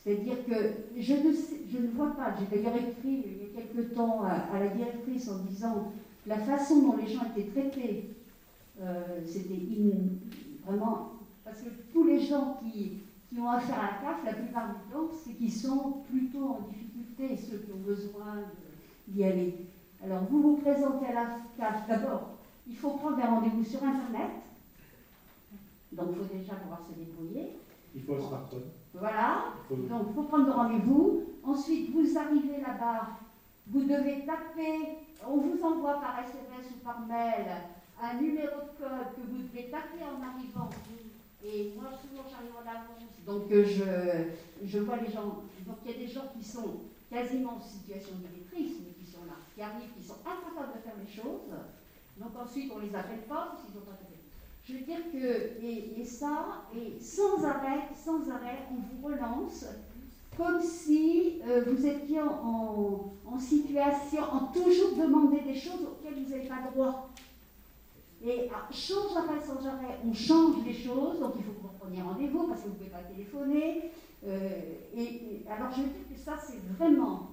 C'est-à-dire que je ne, je ne vois pas, j'ai d'ailleurs écrit il y a quelque temps à, la directrice en disant la façon dont les gens étaient traités, euh, c'était vraiment. Parce que tous les gens qui, qui, ont affaire à la CAF, la plupart du temps, c'est qu'ils sont plutôt en difficulté, ceux qui ont besoin d'y aller. Alors vous vous présentez à la CAF, d'abord, il faut prendre un rendez-vous sur Internet. Donc, il faut déjà pouvoir se débrouiller. Il faut un smartphone. Voilà. Donc, il faut prendre rendez-vous. Ensuite, vous arrivez là-bas. Vous devez taper. On vous envoie par SMS ou par mail un numéro de code que vous devez taper en arrivant. Et moi, souvent, j'arrive en avance. Donc, euh, je, je vois les gens. Donc, il y a des gens qui sont quasiment en situation de maîtrise, mais qui sont là, qui arrivent, qui sont incapables de faire les choses. Donc, ensuite, on les appelle pas, s'ils sont pas je veux dire que, et, ça, et sans arrêt, sans arrêt, on vous relance comme si euh, vous étiez en, situation, en toujours demander des choses auxquelles vous n'avez pas droit. Et ah, sans arrêt, sans arrêt, on change les choses, donc il faut que vous preniez rendez-vous parce que vous ne pouvez pas téléphoner. Euh, et, alors je dire que ça, c'est vraiment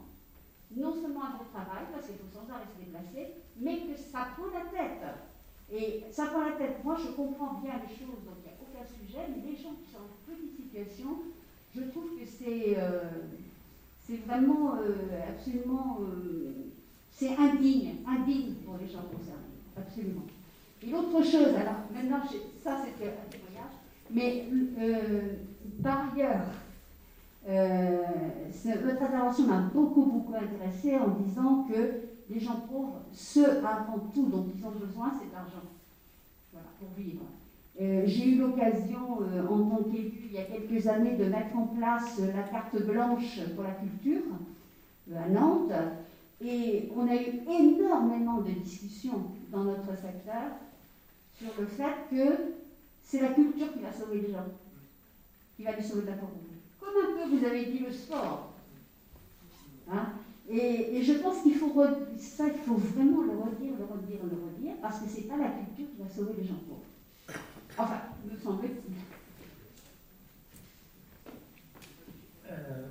non seulement un vrai travail, parce qu'il faut sans arrêt se déplacer, mais que ça prend la tête. Et ça prend la tête. Moi, je comprends bien les choses, donc il n'y a aucun sujet, mais les gens qui sont en petite situation, je trouve que c'est euh, vraiment euh, absolument. C'est indigne, indigne pour les gens concernés, absolument. Et l'autre chose, alors maintenant, ça c'était un témoignage, mais par ailleurs, votre intervention m'a beaucoup, beaucoup intéressée en disant que les gens pauvres, ce avant tout dont ils ont besoin, c'est d'argent. Voilà, pour vivre. Euh, j'ai eu l'occasion, euh, en tant qu'élu, il y a quelques années, de mettre en place la carte blanche pour la culture euh, à Nantes. Et on a eu énormément de discussions dans notre secteur sur le fait que c'est la culture qui va sauver les gens, qui va les sauver de la pauvreté. Comme un peu, vous avez dit, le sport. Hein et, je pense qu'il faut, ça, il faut vraiment le redire, le redire, le redire, parce que ce n'est pas la culture qui va sauver les gens pauvres. Enfin, me semble-t-il. Euh,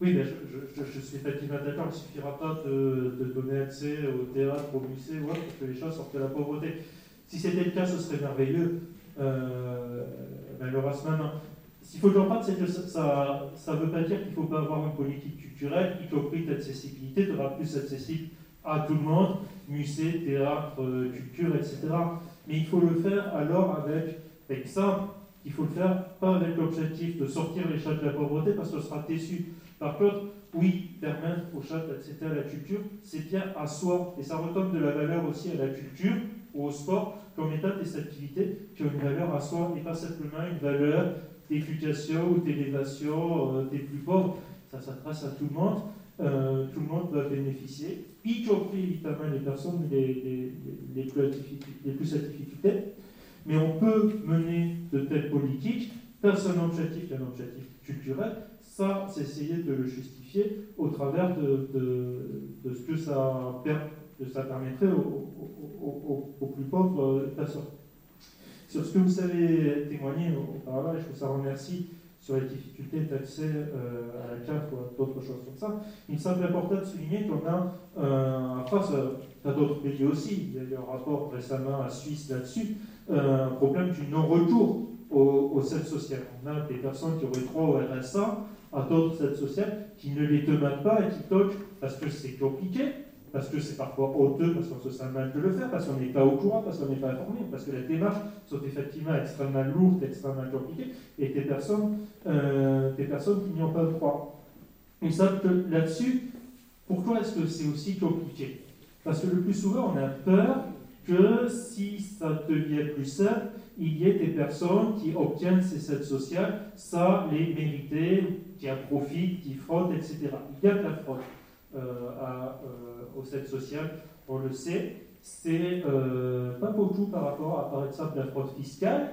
oui, je, je, suis effectivement d'accord, il ne suffira pas de, de, donner accès au théâtre, au musée ou autre, pour que les gens sortent de la pauvreté. Si c'était le cas, ce serait merveilleux. Euh, malheureusement, qu'il faut comprendre, c'est que ça ne veut pas dire qu'il ne faut pas avoir une politique culturelle, y compris d'accessibilité, de rendre plus accessible à tout le monde, musée, théâtre, euh, culture, etc. Mais il faut le faire alors avec, exemple, qu'il faut le faire pas avec l'objectif de sortir les chats de la pauvreté parce que ce sera déçu. Par contre, oui, permettre aux chats d'accéder à la culture, c'est bien à soi. Et ça retombe de la valeur aussi à la culture ou au sport comme état des activités qui ont une valeur à soi et pas simplement une valeur d'éducation ou d'élévation euh, des plus pauvres. Ça s'adresse à tout le monde. Euh, tout le monde va bénéficier, y compris évidemment les personnes les, les, les, plus, à difficulté. Mais on peut mener de telles politiques par un objectif, un objectif culturel, ça, c'est essayer de le justifier au travers de, de, de ce que ça, que ça permettrait aux, plus pauvres personnes. Sur ce que vous avez témoigné auparavant, je vous en remercie sur les difficultés d'accès euh, à la carte ou d'autres choses comme ça, il me semble important de souligner qu'on a, euh, face à, d'autres pays aussi, il y a eu un rapport récemment à Suisse là-dessus, euh, un problème du non-retour aux, aux aides sociales. On a des personnes qui auraient droit au RSA, à d'autres aides sociales qui ne les demandent pas et qui toquent parce que c'est compliqué, parce que c'est parfois honteux, parce qu'on se sent mal de le faire, parce qu'on n'est pas au courant, parce qu'on n'est pas informé, parce que les démarches sont effectivement extrêmement lourdes, extrêmement compliquées, et des personnes, euh, des personnes qui n'y ont pas le droit. Et ça, là-dessus, pourquoi est-ce que c'est aussi compliqué? Parce que le plus souvent, on a peur que si ça devient plus simple, il y ait des personnes qui obtiennent ces aides sociales sans les mériter, qui en profitent, qui fraudent, etc. Il y a de la fraude. Euh, à, euh, aux aides on le sait. C'est euh, pas beaucoup par rapport à, par exemple, la fraude fiscale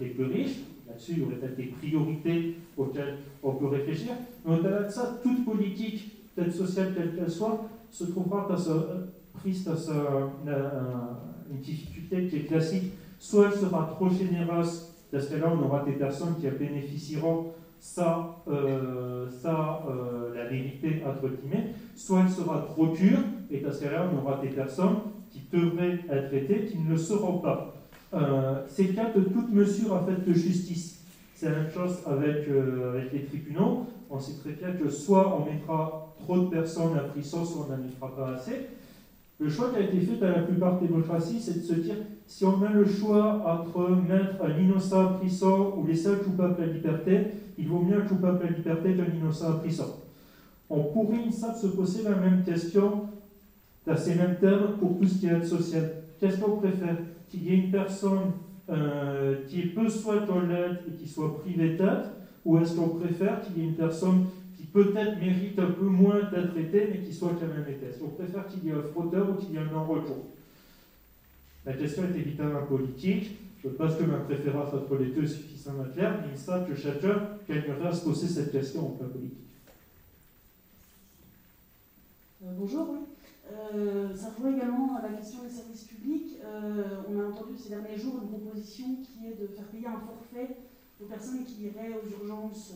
des plus riches. Là-dessus, il y aurait peut-être des priorités auxquelles on peut réfléchir. Mais au-delà de ça, toute politique d'aide sociale, quelle qu'elle soit, se trouvera dans prise dans une difficulté qui est classique. Soit elle sera trop généreuse, dans ce cas-là, on aura des personnes qui bénéficieront ça, euh, euh, la vérité, entre guillemets, soit elle sera trop dure, et parce qu'à là, on aura des personnes qui devraient être traitées, qui ne le seront pas. Euh, c'est le cas de toute mesure en fait, de justice. C'est la même chose avec, avec les tribunaux. On sait très bien que soit on mettra trop de personnes à prison, soit on n'en mettra pas assez. Le choix qui a été fait dans la plupart des démocraties, c'est de se dire si on a le choix entre mettre un innocent à prison ou les seuls coupables à la liberté, il vaut mieux à la liberté qu'un innocent prison. On pourrait, une se poser la même question dans ces mêmes termes pour tout ce qui est aide sociale. Qu'est-ce qu'on préfère? Qu'il y ait une personne euh, qui peu soit l'aide et qui soit privée d'aide Ou est-ce qu'on préfère qu'il y ait une personne peut-être mérite un peu moins d'être traité, mais qui soit quand même été. Est-ce qu'on préfère qu'il y ait un fraudeur ou qu'il y ait un non-retour La question est évidemment politique. Je pense que ma préférence entre les deux suffisamment claire, mais il semble que chacun gagnerait à se poser cette question en plan politique. Euh, bonjour, oui. Euh, ça rejoint également à la question des services publics. Euh, on a entendu ces derniers jours une proposition qui est de faire payer un forfait aux personnes qui iraient aux urgences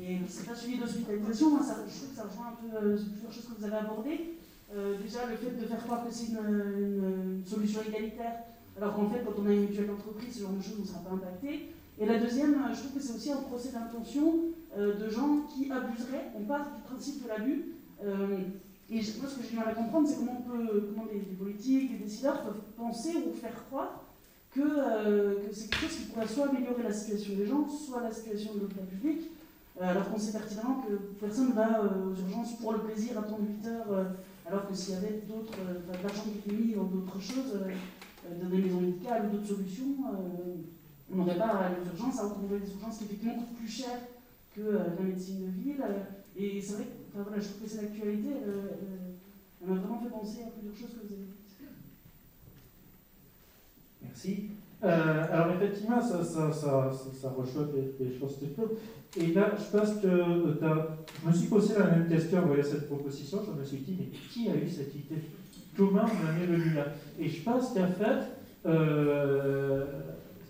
et c'est pas suivi d'hospitalisation, ça, je trouve que ça rejoint un peu euh, plusieurs choses que vous avez abordées. Euh, déjà le fait de faire croire que c'est une, solution égalitaire, alors qu'en fait quand on a une mutuelle d'entreprise, ce genre de choses ne sera pas impacté. Et la deuxième, je trouve que c'est aussi un procès d'intention euh, de gens qui abuseraient. On part du principe de l'abus. et moi, ce que j'ai du mal à comprendre, c'est comment, on peut, des, politiques, des décideurs peuvent penser ou faire croire que, que c'est quelque chose qui pourrait soit améliorer la situation des gens, soit la situation de l'hôpital public, euh, alors qu'on sait pertinemment que personne ne va euh, aux urgences pour le plaisir, attendre 8 heures, euh, alors que s'il y avait d'autres, de l'argent qui était mis dans d'autres choses, dans des maisons médicales ou d'autres solutions, on n'aurait pas aux urgences, à retrouver des urgences qui effectivement coûtent plus cher que la médecine de ville. et c'est vrai que voilà, je trouve que c'est l'actualité, elle m'a vraiment fait penser à plusieurs choses que vous avez dites. Merci. Euh, alors effectivement, ça, ça, ça, ça rejoint des, choses techniques. Et là, je pense que je me suis posé la même question voyant cette proposition. Je me suis dit, mais qui a eu cette idée? Comment on en est venu là Et je pense qu'en fait, euh,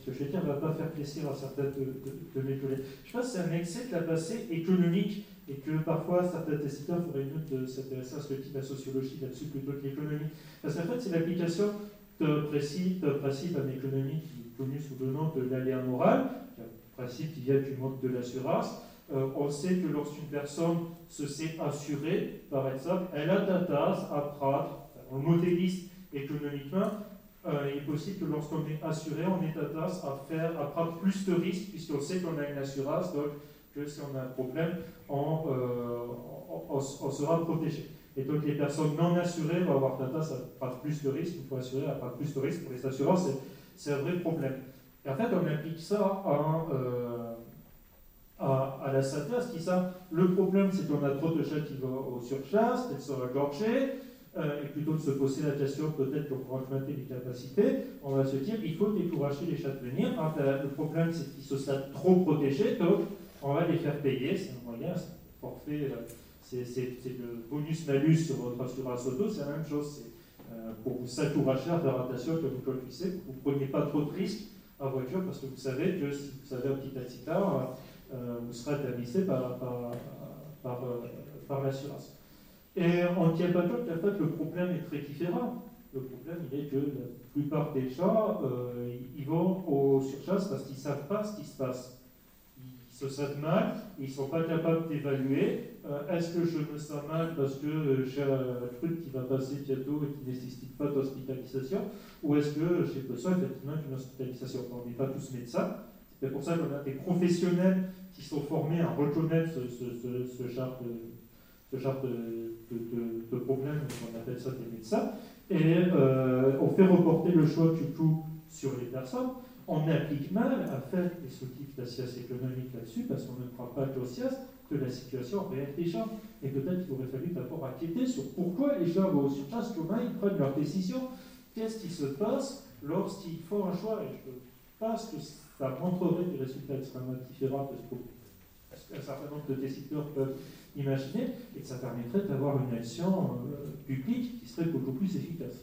ce que je vais dire ne va pas faire plaisir à certains de, mes collègues. Je pense que c'est un excès de la passée économique et que parfois certains décideurs feraient mieux de s'intéresser à ce dit la sociologie là-dessus plutôt que l'économie. Parce qu'en fait, c'est l'application de principe, principe en économie qui est connu sous le nom de l'aléa moral, un principe qui vient du monde de l'assurance. Euh, on sait que lorsqu'une personne se sait assurée, par exemple, elle a tendance à prendre, on économiquement, euh, il est possible que lorsqu'on est assuré, on est tendance à, faire, à prendre plus de risques, puisqu'on sait qu'on a une assurance, donc que si on a un problème, on, on, sera protégé. Et donc les personnes non assurées vont avoir tendance à prendre plus de risques, il faut assurer à prendre plus de risques pour les assurances, c'est un vrai problème. Et en fait, on applique ça à, à, la synthèse qui ça, le problème c'est qu'on a trop de chats qui vont aux surchasses, elles sont engorgées, euh, et plutôt de se poser la question peut-être pourra augmenter les capacités, on va se dire il faut décourager les chats de venir. le problème c'est qu'ils se sentent trop protégés, donc on va les faire payer, c'est un moyen, c'est un forfait, euh, c'est le bonus-malus sur votre assurance auto, c'est la même chose. Euh, pour vous s'encourager à faire attention que vous conduisez, que vous ne preniez pas trop de risques en voiture parce que vous savez que si vous avez un petit accident, euh, vous serez indemnisé par, par, par l'assurance. Et pas compte qu'en fait le problème est très différent. Le problème, il est que la plupart des gens, euh, ils vont aux surchasses parce qu'ils ne savent pas ce qui se passe. Ils se sentent mal, ils ne sont pas capables d'évaluer. Euh, est-ce que je me sens mal parce que euh, j'ai un truc qui va passer bientôt et qui ne nécessite pas d'hospitalisation? Ou est-ce que j'ai besoin effectivement d'une hospitalisation? On n'est pas tous médecins. C'est pour ça qu'on a des professionnels qui sont formés à reconnaître ce, ce, ce genre de, de, de, problème, on appelle ça des médecins, et euh, on fait reporter le choix du tout sur les personnes. On applique mal, à faire les soutifs de la science économique là-dessus, parce qu'on ne croit pas science que la situation réelle des gens. Et peut-être qu'il aurait fallu d'abord inquiéter sur pourquoi les gens vont sur place, comment ils prennent leurs décisions, qu'est-ce qui se passe lorsqu'ils font un choix. Et je pense que ça montrerait des résultats extrêmement différents de ce qu'un certain nombre de décideurs peuvent imaginer, et que ça permettrait d'avoir une action euh, publique qui serait beaucoup plus efficace.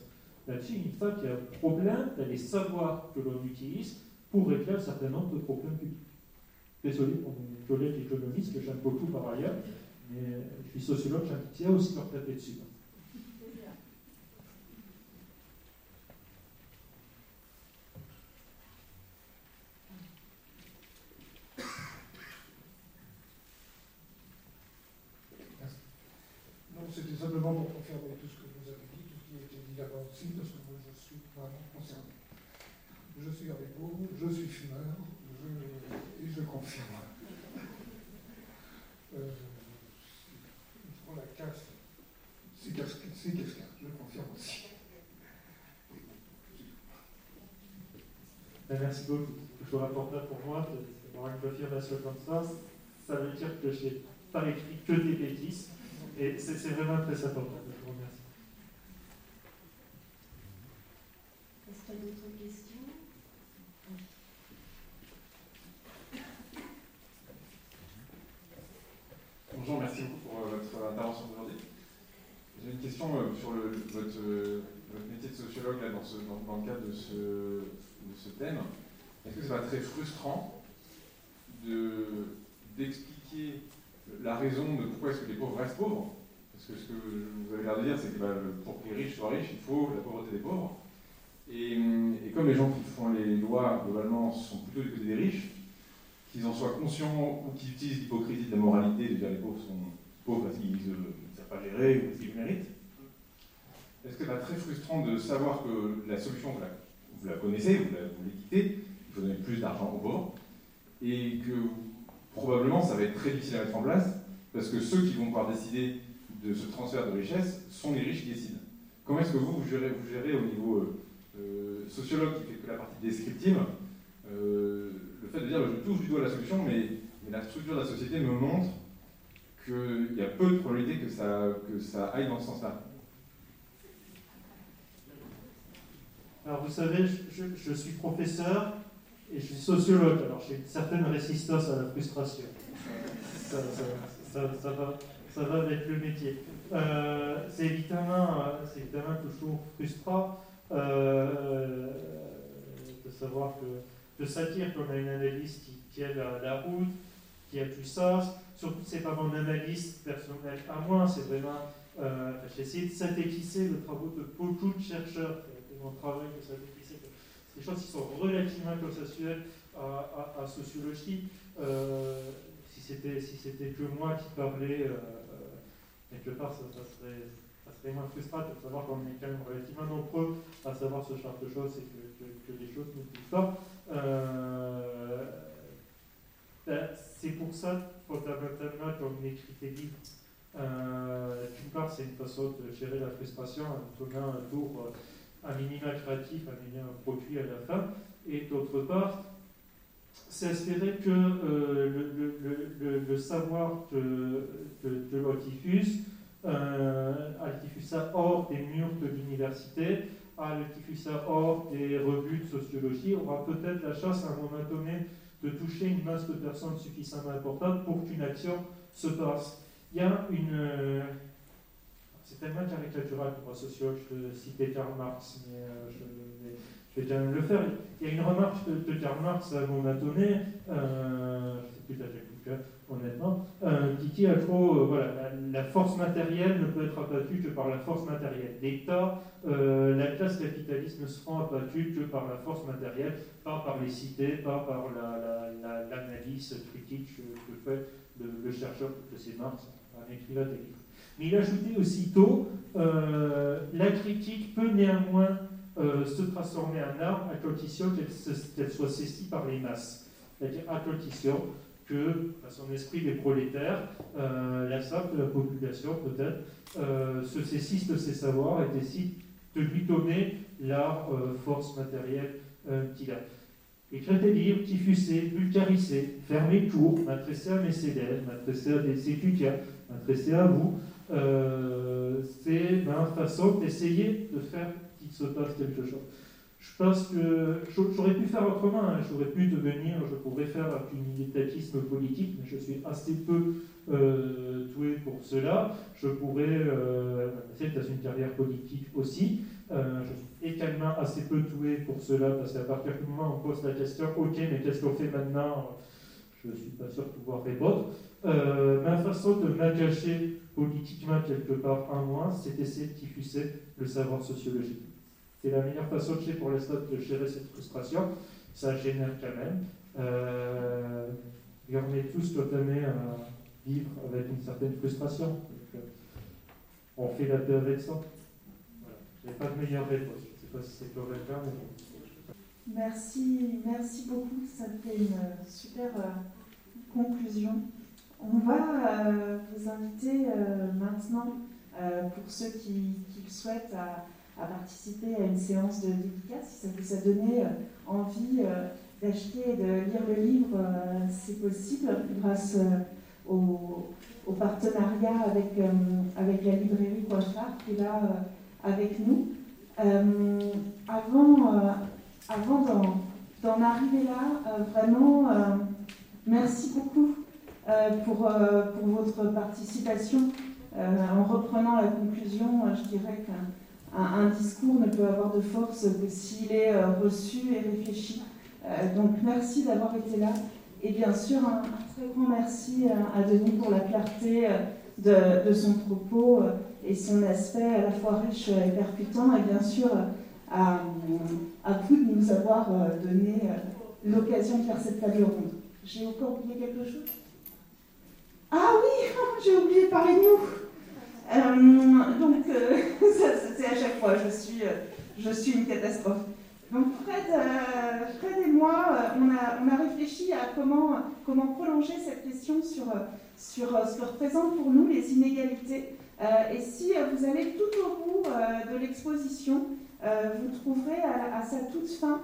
Là-dessus, une fois qu'il y a un problème, d'aller savoir que l'on utilise pour régler un certain nombre de problèmes publics. Désolé pour mes collègues économistes, que j'aime beaucoup par ailleurs, mais je suis sociologue, j'invite aussi leur taper dessus. c'était simplement pour confirmer tout ce que vous avez dit, tout ce qui a été dit aussi, parce que moi je suis vraiment concerné. Je suis je suis fumeur, et je confirme. Euh, pour la casse, c'est quelqu'un, je confirme aussi. Ben, merci beaucoup. Je vous rapporte là pour moi, d'avoir une confirmation comme ça, ça veut dire que je n'ai pas écrit que des bêtises. Et c'est vraiment très important. Je vous remercie. Est-ce qu'il y a d'autres questions? Bonjour, merci beaucoup pour euh, votre intervention aujourd'hui. J'ai une question euh, sur le, votre, euh, votre, métier de sociologue là, dans, ce, dans, dans, le cadre de ce, de ce thème. Est-ce que c'est pas très frustrant d'expliquer la raison de pourquoi est-ce que les pauvres restent pauvres. Parce que ce que vous avez l'air de dire, c'est que bah, pour que les riches soient riches, il faut la pauvreté des pauvres. Et, comme les gens qui font les lois, globalement, sont plutôt du côté des riches, qu'ils en soient conscients ou qu'ils utilisent l'hypocrisie de la moralité, de dire les pauvres sont pauvres parce qu'ils ne savent pas gérer ou parce qu'ils méritent, est-ce que c'est pas très frustrant de savoir que la solution, vous la, vous la connaissez, vous l'équitez, il faut plus d'argent aux pauvres, et que probablement ça va être très difficile à mettre en place, parce que ceux qui vont pouvoir décider de ce transfert de richesse sont les riches qui décident. Comment est-ce que vous, vous gérez, vous gérez au niveau euh, euh, sociologue qui fait que la partie descriptive, euh, le fait de dire je touche du doigt la solution, mais, la structure de la société me montre qu'il y a peu de probabilité que ça, que ça aille dans ce sens-là Alors vous savez, je, suis professeur et je suis sociologue, alors j'ai une certaine résistance à la frustration. Ça, va, ça va avec le métier. Euh, c'est évidemment, évidemment, toujours frustrant euh, de savoir que, de sentir qu'on a une analyse qui tient la, route, qui a du sens. Surtout, c'est pas mon analyse personnelle à moi, c'est vraiment. Euh, j'ai essayé de synthétiser le travail de beaucoup de chercheurs, mon travail de synthétiser des choses qui sont relativement consensuelles à, à, sociologie. si c'était si que moi qui parlais quelque part, ça, serait ça serait moins frustrant de savoir qu'on est quand même relativement nombreux à savoir ce genre de choses et que, que, les choses ne bougent pas. Euh, ben, c'est pour ça, fondamentalement, qu'on écrit des livres. Euh, D'une part, c'est une façon de gérer la frustration en donnant un tour, euh, un minima créatif, un minima produit à la fin. Et d'autre part, c'est espérer que euh, le, savoir de, de, de l'Otifus, euh, hors des murs de l'université, ça hors des revues de sociologie, aura peut-être la chance à un moment donné de toucher une masse de personnes suffisamment importante pour qu'une action se passe. Il y a une. C'est tellement caricatural pour un sociologue, je citais Karl Marx, mais euh, je vais, je vais quand même le faire. Il y a une remarque de, Karl Marx à un moment donné, euh, je ne sais plus la honnêtement, euh, qui dit à trop, voilà, la, force matérielle ne peut être abattue que par la force matérielle. L'État, la classe capitaliste ne seront abattues que par la force matérielle, pas par les cités, pas par l'analyse la, critique que, fait le, chercheur que c'est Marx, un des livres. Mais il ajoutait aussitôt, euh, la critique peut néanmoins euh, se transformer en arme à condition qu'elle soit saisie par les masses. C'est-à-dire à condition que, à son esprit des prolétaires, euh, la de la population peut-être, euh, se saisisse de ses savoirs et décide de lui donner la force matérielle qu'il a. Écrire des livres, diffuser, vulgariser, fermer cours, m'adresser à mes élèves, m'adresser à des étudiants, m'adresser à vous, c'est ma façon d'essayer de faire qu'il se passe quelque chose. Je pense que j'aurais pu faire autrement, hein. j'aurais pu devenir, je pourrais faire un militantisme politique, mais je suis assez peu euh, doué pour cela. Je pourrais euh, essayer dans une carrière politique aussi. Euh, je suis également assez peu doué pour cela, parce qu'à partir du moment où on pose la question, ok, mais qu'est-ce qu'on fait maintenant? Je ne suis pas sûr de pouvoir répondre. ma façon de m'engager politiquement quelque part en moi, c'est d'essayer de diffuser le savoir sociologique. C'est la meilleure façon que j'ai pour l'instant de gérer cette frustration. Ça génère quand même. Euh, on est tous totalement à vivre avec une certaine frustration. Euh, on fait la paix avec ça. Voilà. Je n'ai pas de meilleure réponse. Je ne sais pas si c'est correct. Mais... Merci, merci beaucoup. Ça fait une super euh, conclusion. On va euh, vous inviter maintenant, pour ceux qui, souhaitent, participer à une séance de dédicace. Si ça vous a donné euh, envie euh, d'acheter et de lire le livre, euh, c'est possible grâce au, partenariat avec, la librairie Coiffard qui est là avec nous. avant d'en arriver là, vraiment, merci beaucoup pour, pour votre participation. en reprenant la conclusion, je dirais que un, discours ne peut avoir de force que s'il est euh, reçu et réfléchi. Euh, donc merci d'avoir été là. Et bien sûr, un, très grand merci à, Denis pour la clarté euh, de, son propos et son aspect à la fois riche et percutant. Et bien sûr, à vous de nous avoir donné l'occasion de faire cette table ronde. J'ai encore oublié quelque chose? Ah oui, [LAUGHS] j'ai oublié de parler de nous. Euh, donc, euh, [LAUGHS] c'est à chaque fois, je suis, euh, je suis une catastrophe. Donc, Fred, Fred et moi, on a, on a réfléchi à comment, comment prolonger cette question sur, sur ce que représentent pour nous les inégalités. et si vous allez tout au bout de l'exposition, vous trouverez à, sa toute fin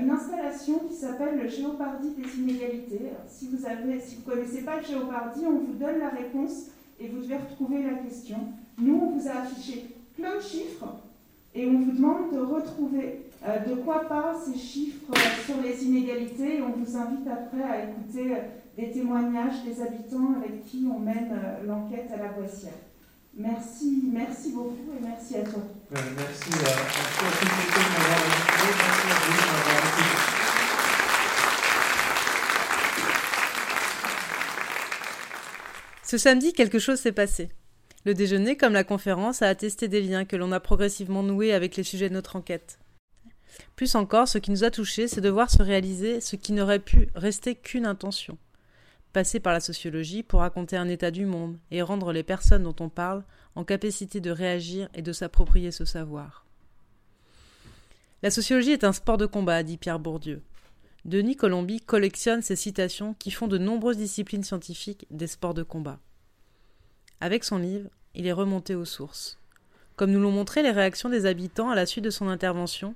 une installation qui s'appelle le Géopardie des inégalités. si vous ne connaissez pas le Géopardie, on vous donne la réponse et vous devez retrouver la question. Nous, on vous a affiché plein de chiffres et on vous demande de retrouver euh, de quoi parlent ces chiffres euh, sur les inégalités et on vous invite après à écouter euh, des témoignages des habitants avec qui on mène l'enquête à la Boissière. Merci, merci beaucoup et merci à toi. Merci, merci à toutes les Merci à vous de m'avoir Ce samedi, quelque chose s'est passé. Le déjeuner, comme la conférence, a attesté des liens que l'on a progressivement noués avec les sujets de notre enquête. Plus encore, ce qui nous a touchés, c'est de voir se réaliser ce qui n'aurait pu rester qu'une intention. Passer par la sociologie pour raconter un état du monde et rendre les personnes dont on parle en capacité de réagir et de s'approprier ce savoir. La sociologie est un sport de combat, dit Pierre Bourdieu. Denis Colombi collectionne ces citations qui font de nombreuses disciplines scientifiques des sports de combat. Avec son livre, il est remonté aux sources. Comme nous l'ont montré les réactions des habitants à la suite de son intervention,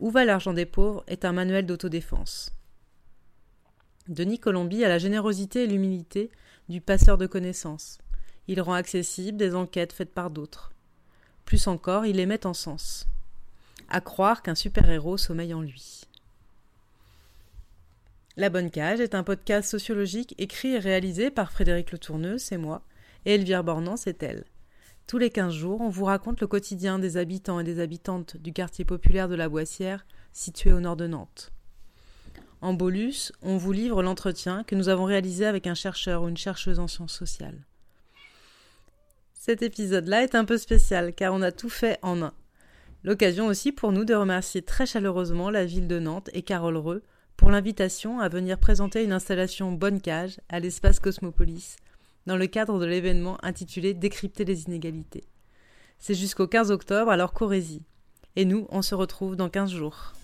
Où va l'argent des pauvres est un manuel d'autodéfense. Denis Colombi a la générosité et l'humilité du passeur de connaissances. Il rend accessibles des enquêtes faites par d'autres. Plus encore, il les met en sens. À croire qu'un super-héros sommeille en lui. La Bonne Cage est un podcast sociologique écrit et réalisé par Frédéric Le Tourneux, c'est moi, et Elvire Bornan, c'est elle. Tous les quinze jours, on vous raconte le quotidien des habitants et des habitantes du quartier populaire de la Boissière, situé au nord de Nantes. En bolus, on vous livre l'entretien que nous avons réalisé avec un chercheur ou une chercheuse en sciences sociales. Cet épisode-là est un peu spécial car on a tout fait en un. L'occasion aussi pour nous de remercier très chaleureusement la ville de Nantes et Carole Reux pour l'invitation à venir présenter une installation Bonne Cage à l'espace Cosmopolis dans le cadre de l'événement intitulé Décrypter les inégalités. C'est jusqu'au 15 octobre à leur Corésie. Et nous, on se retrouve dans 15 jours.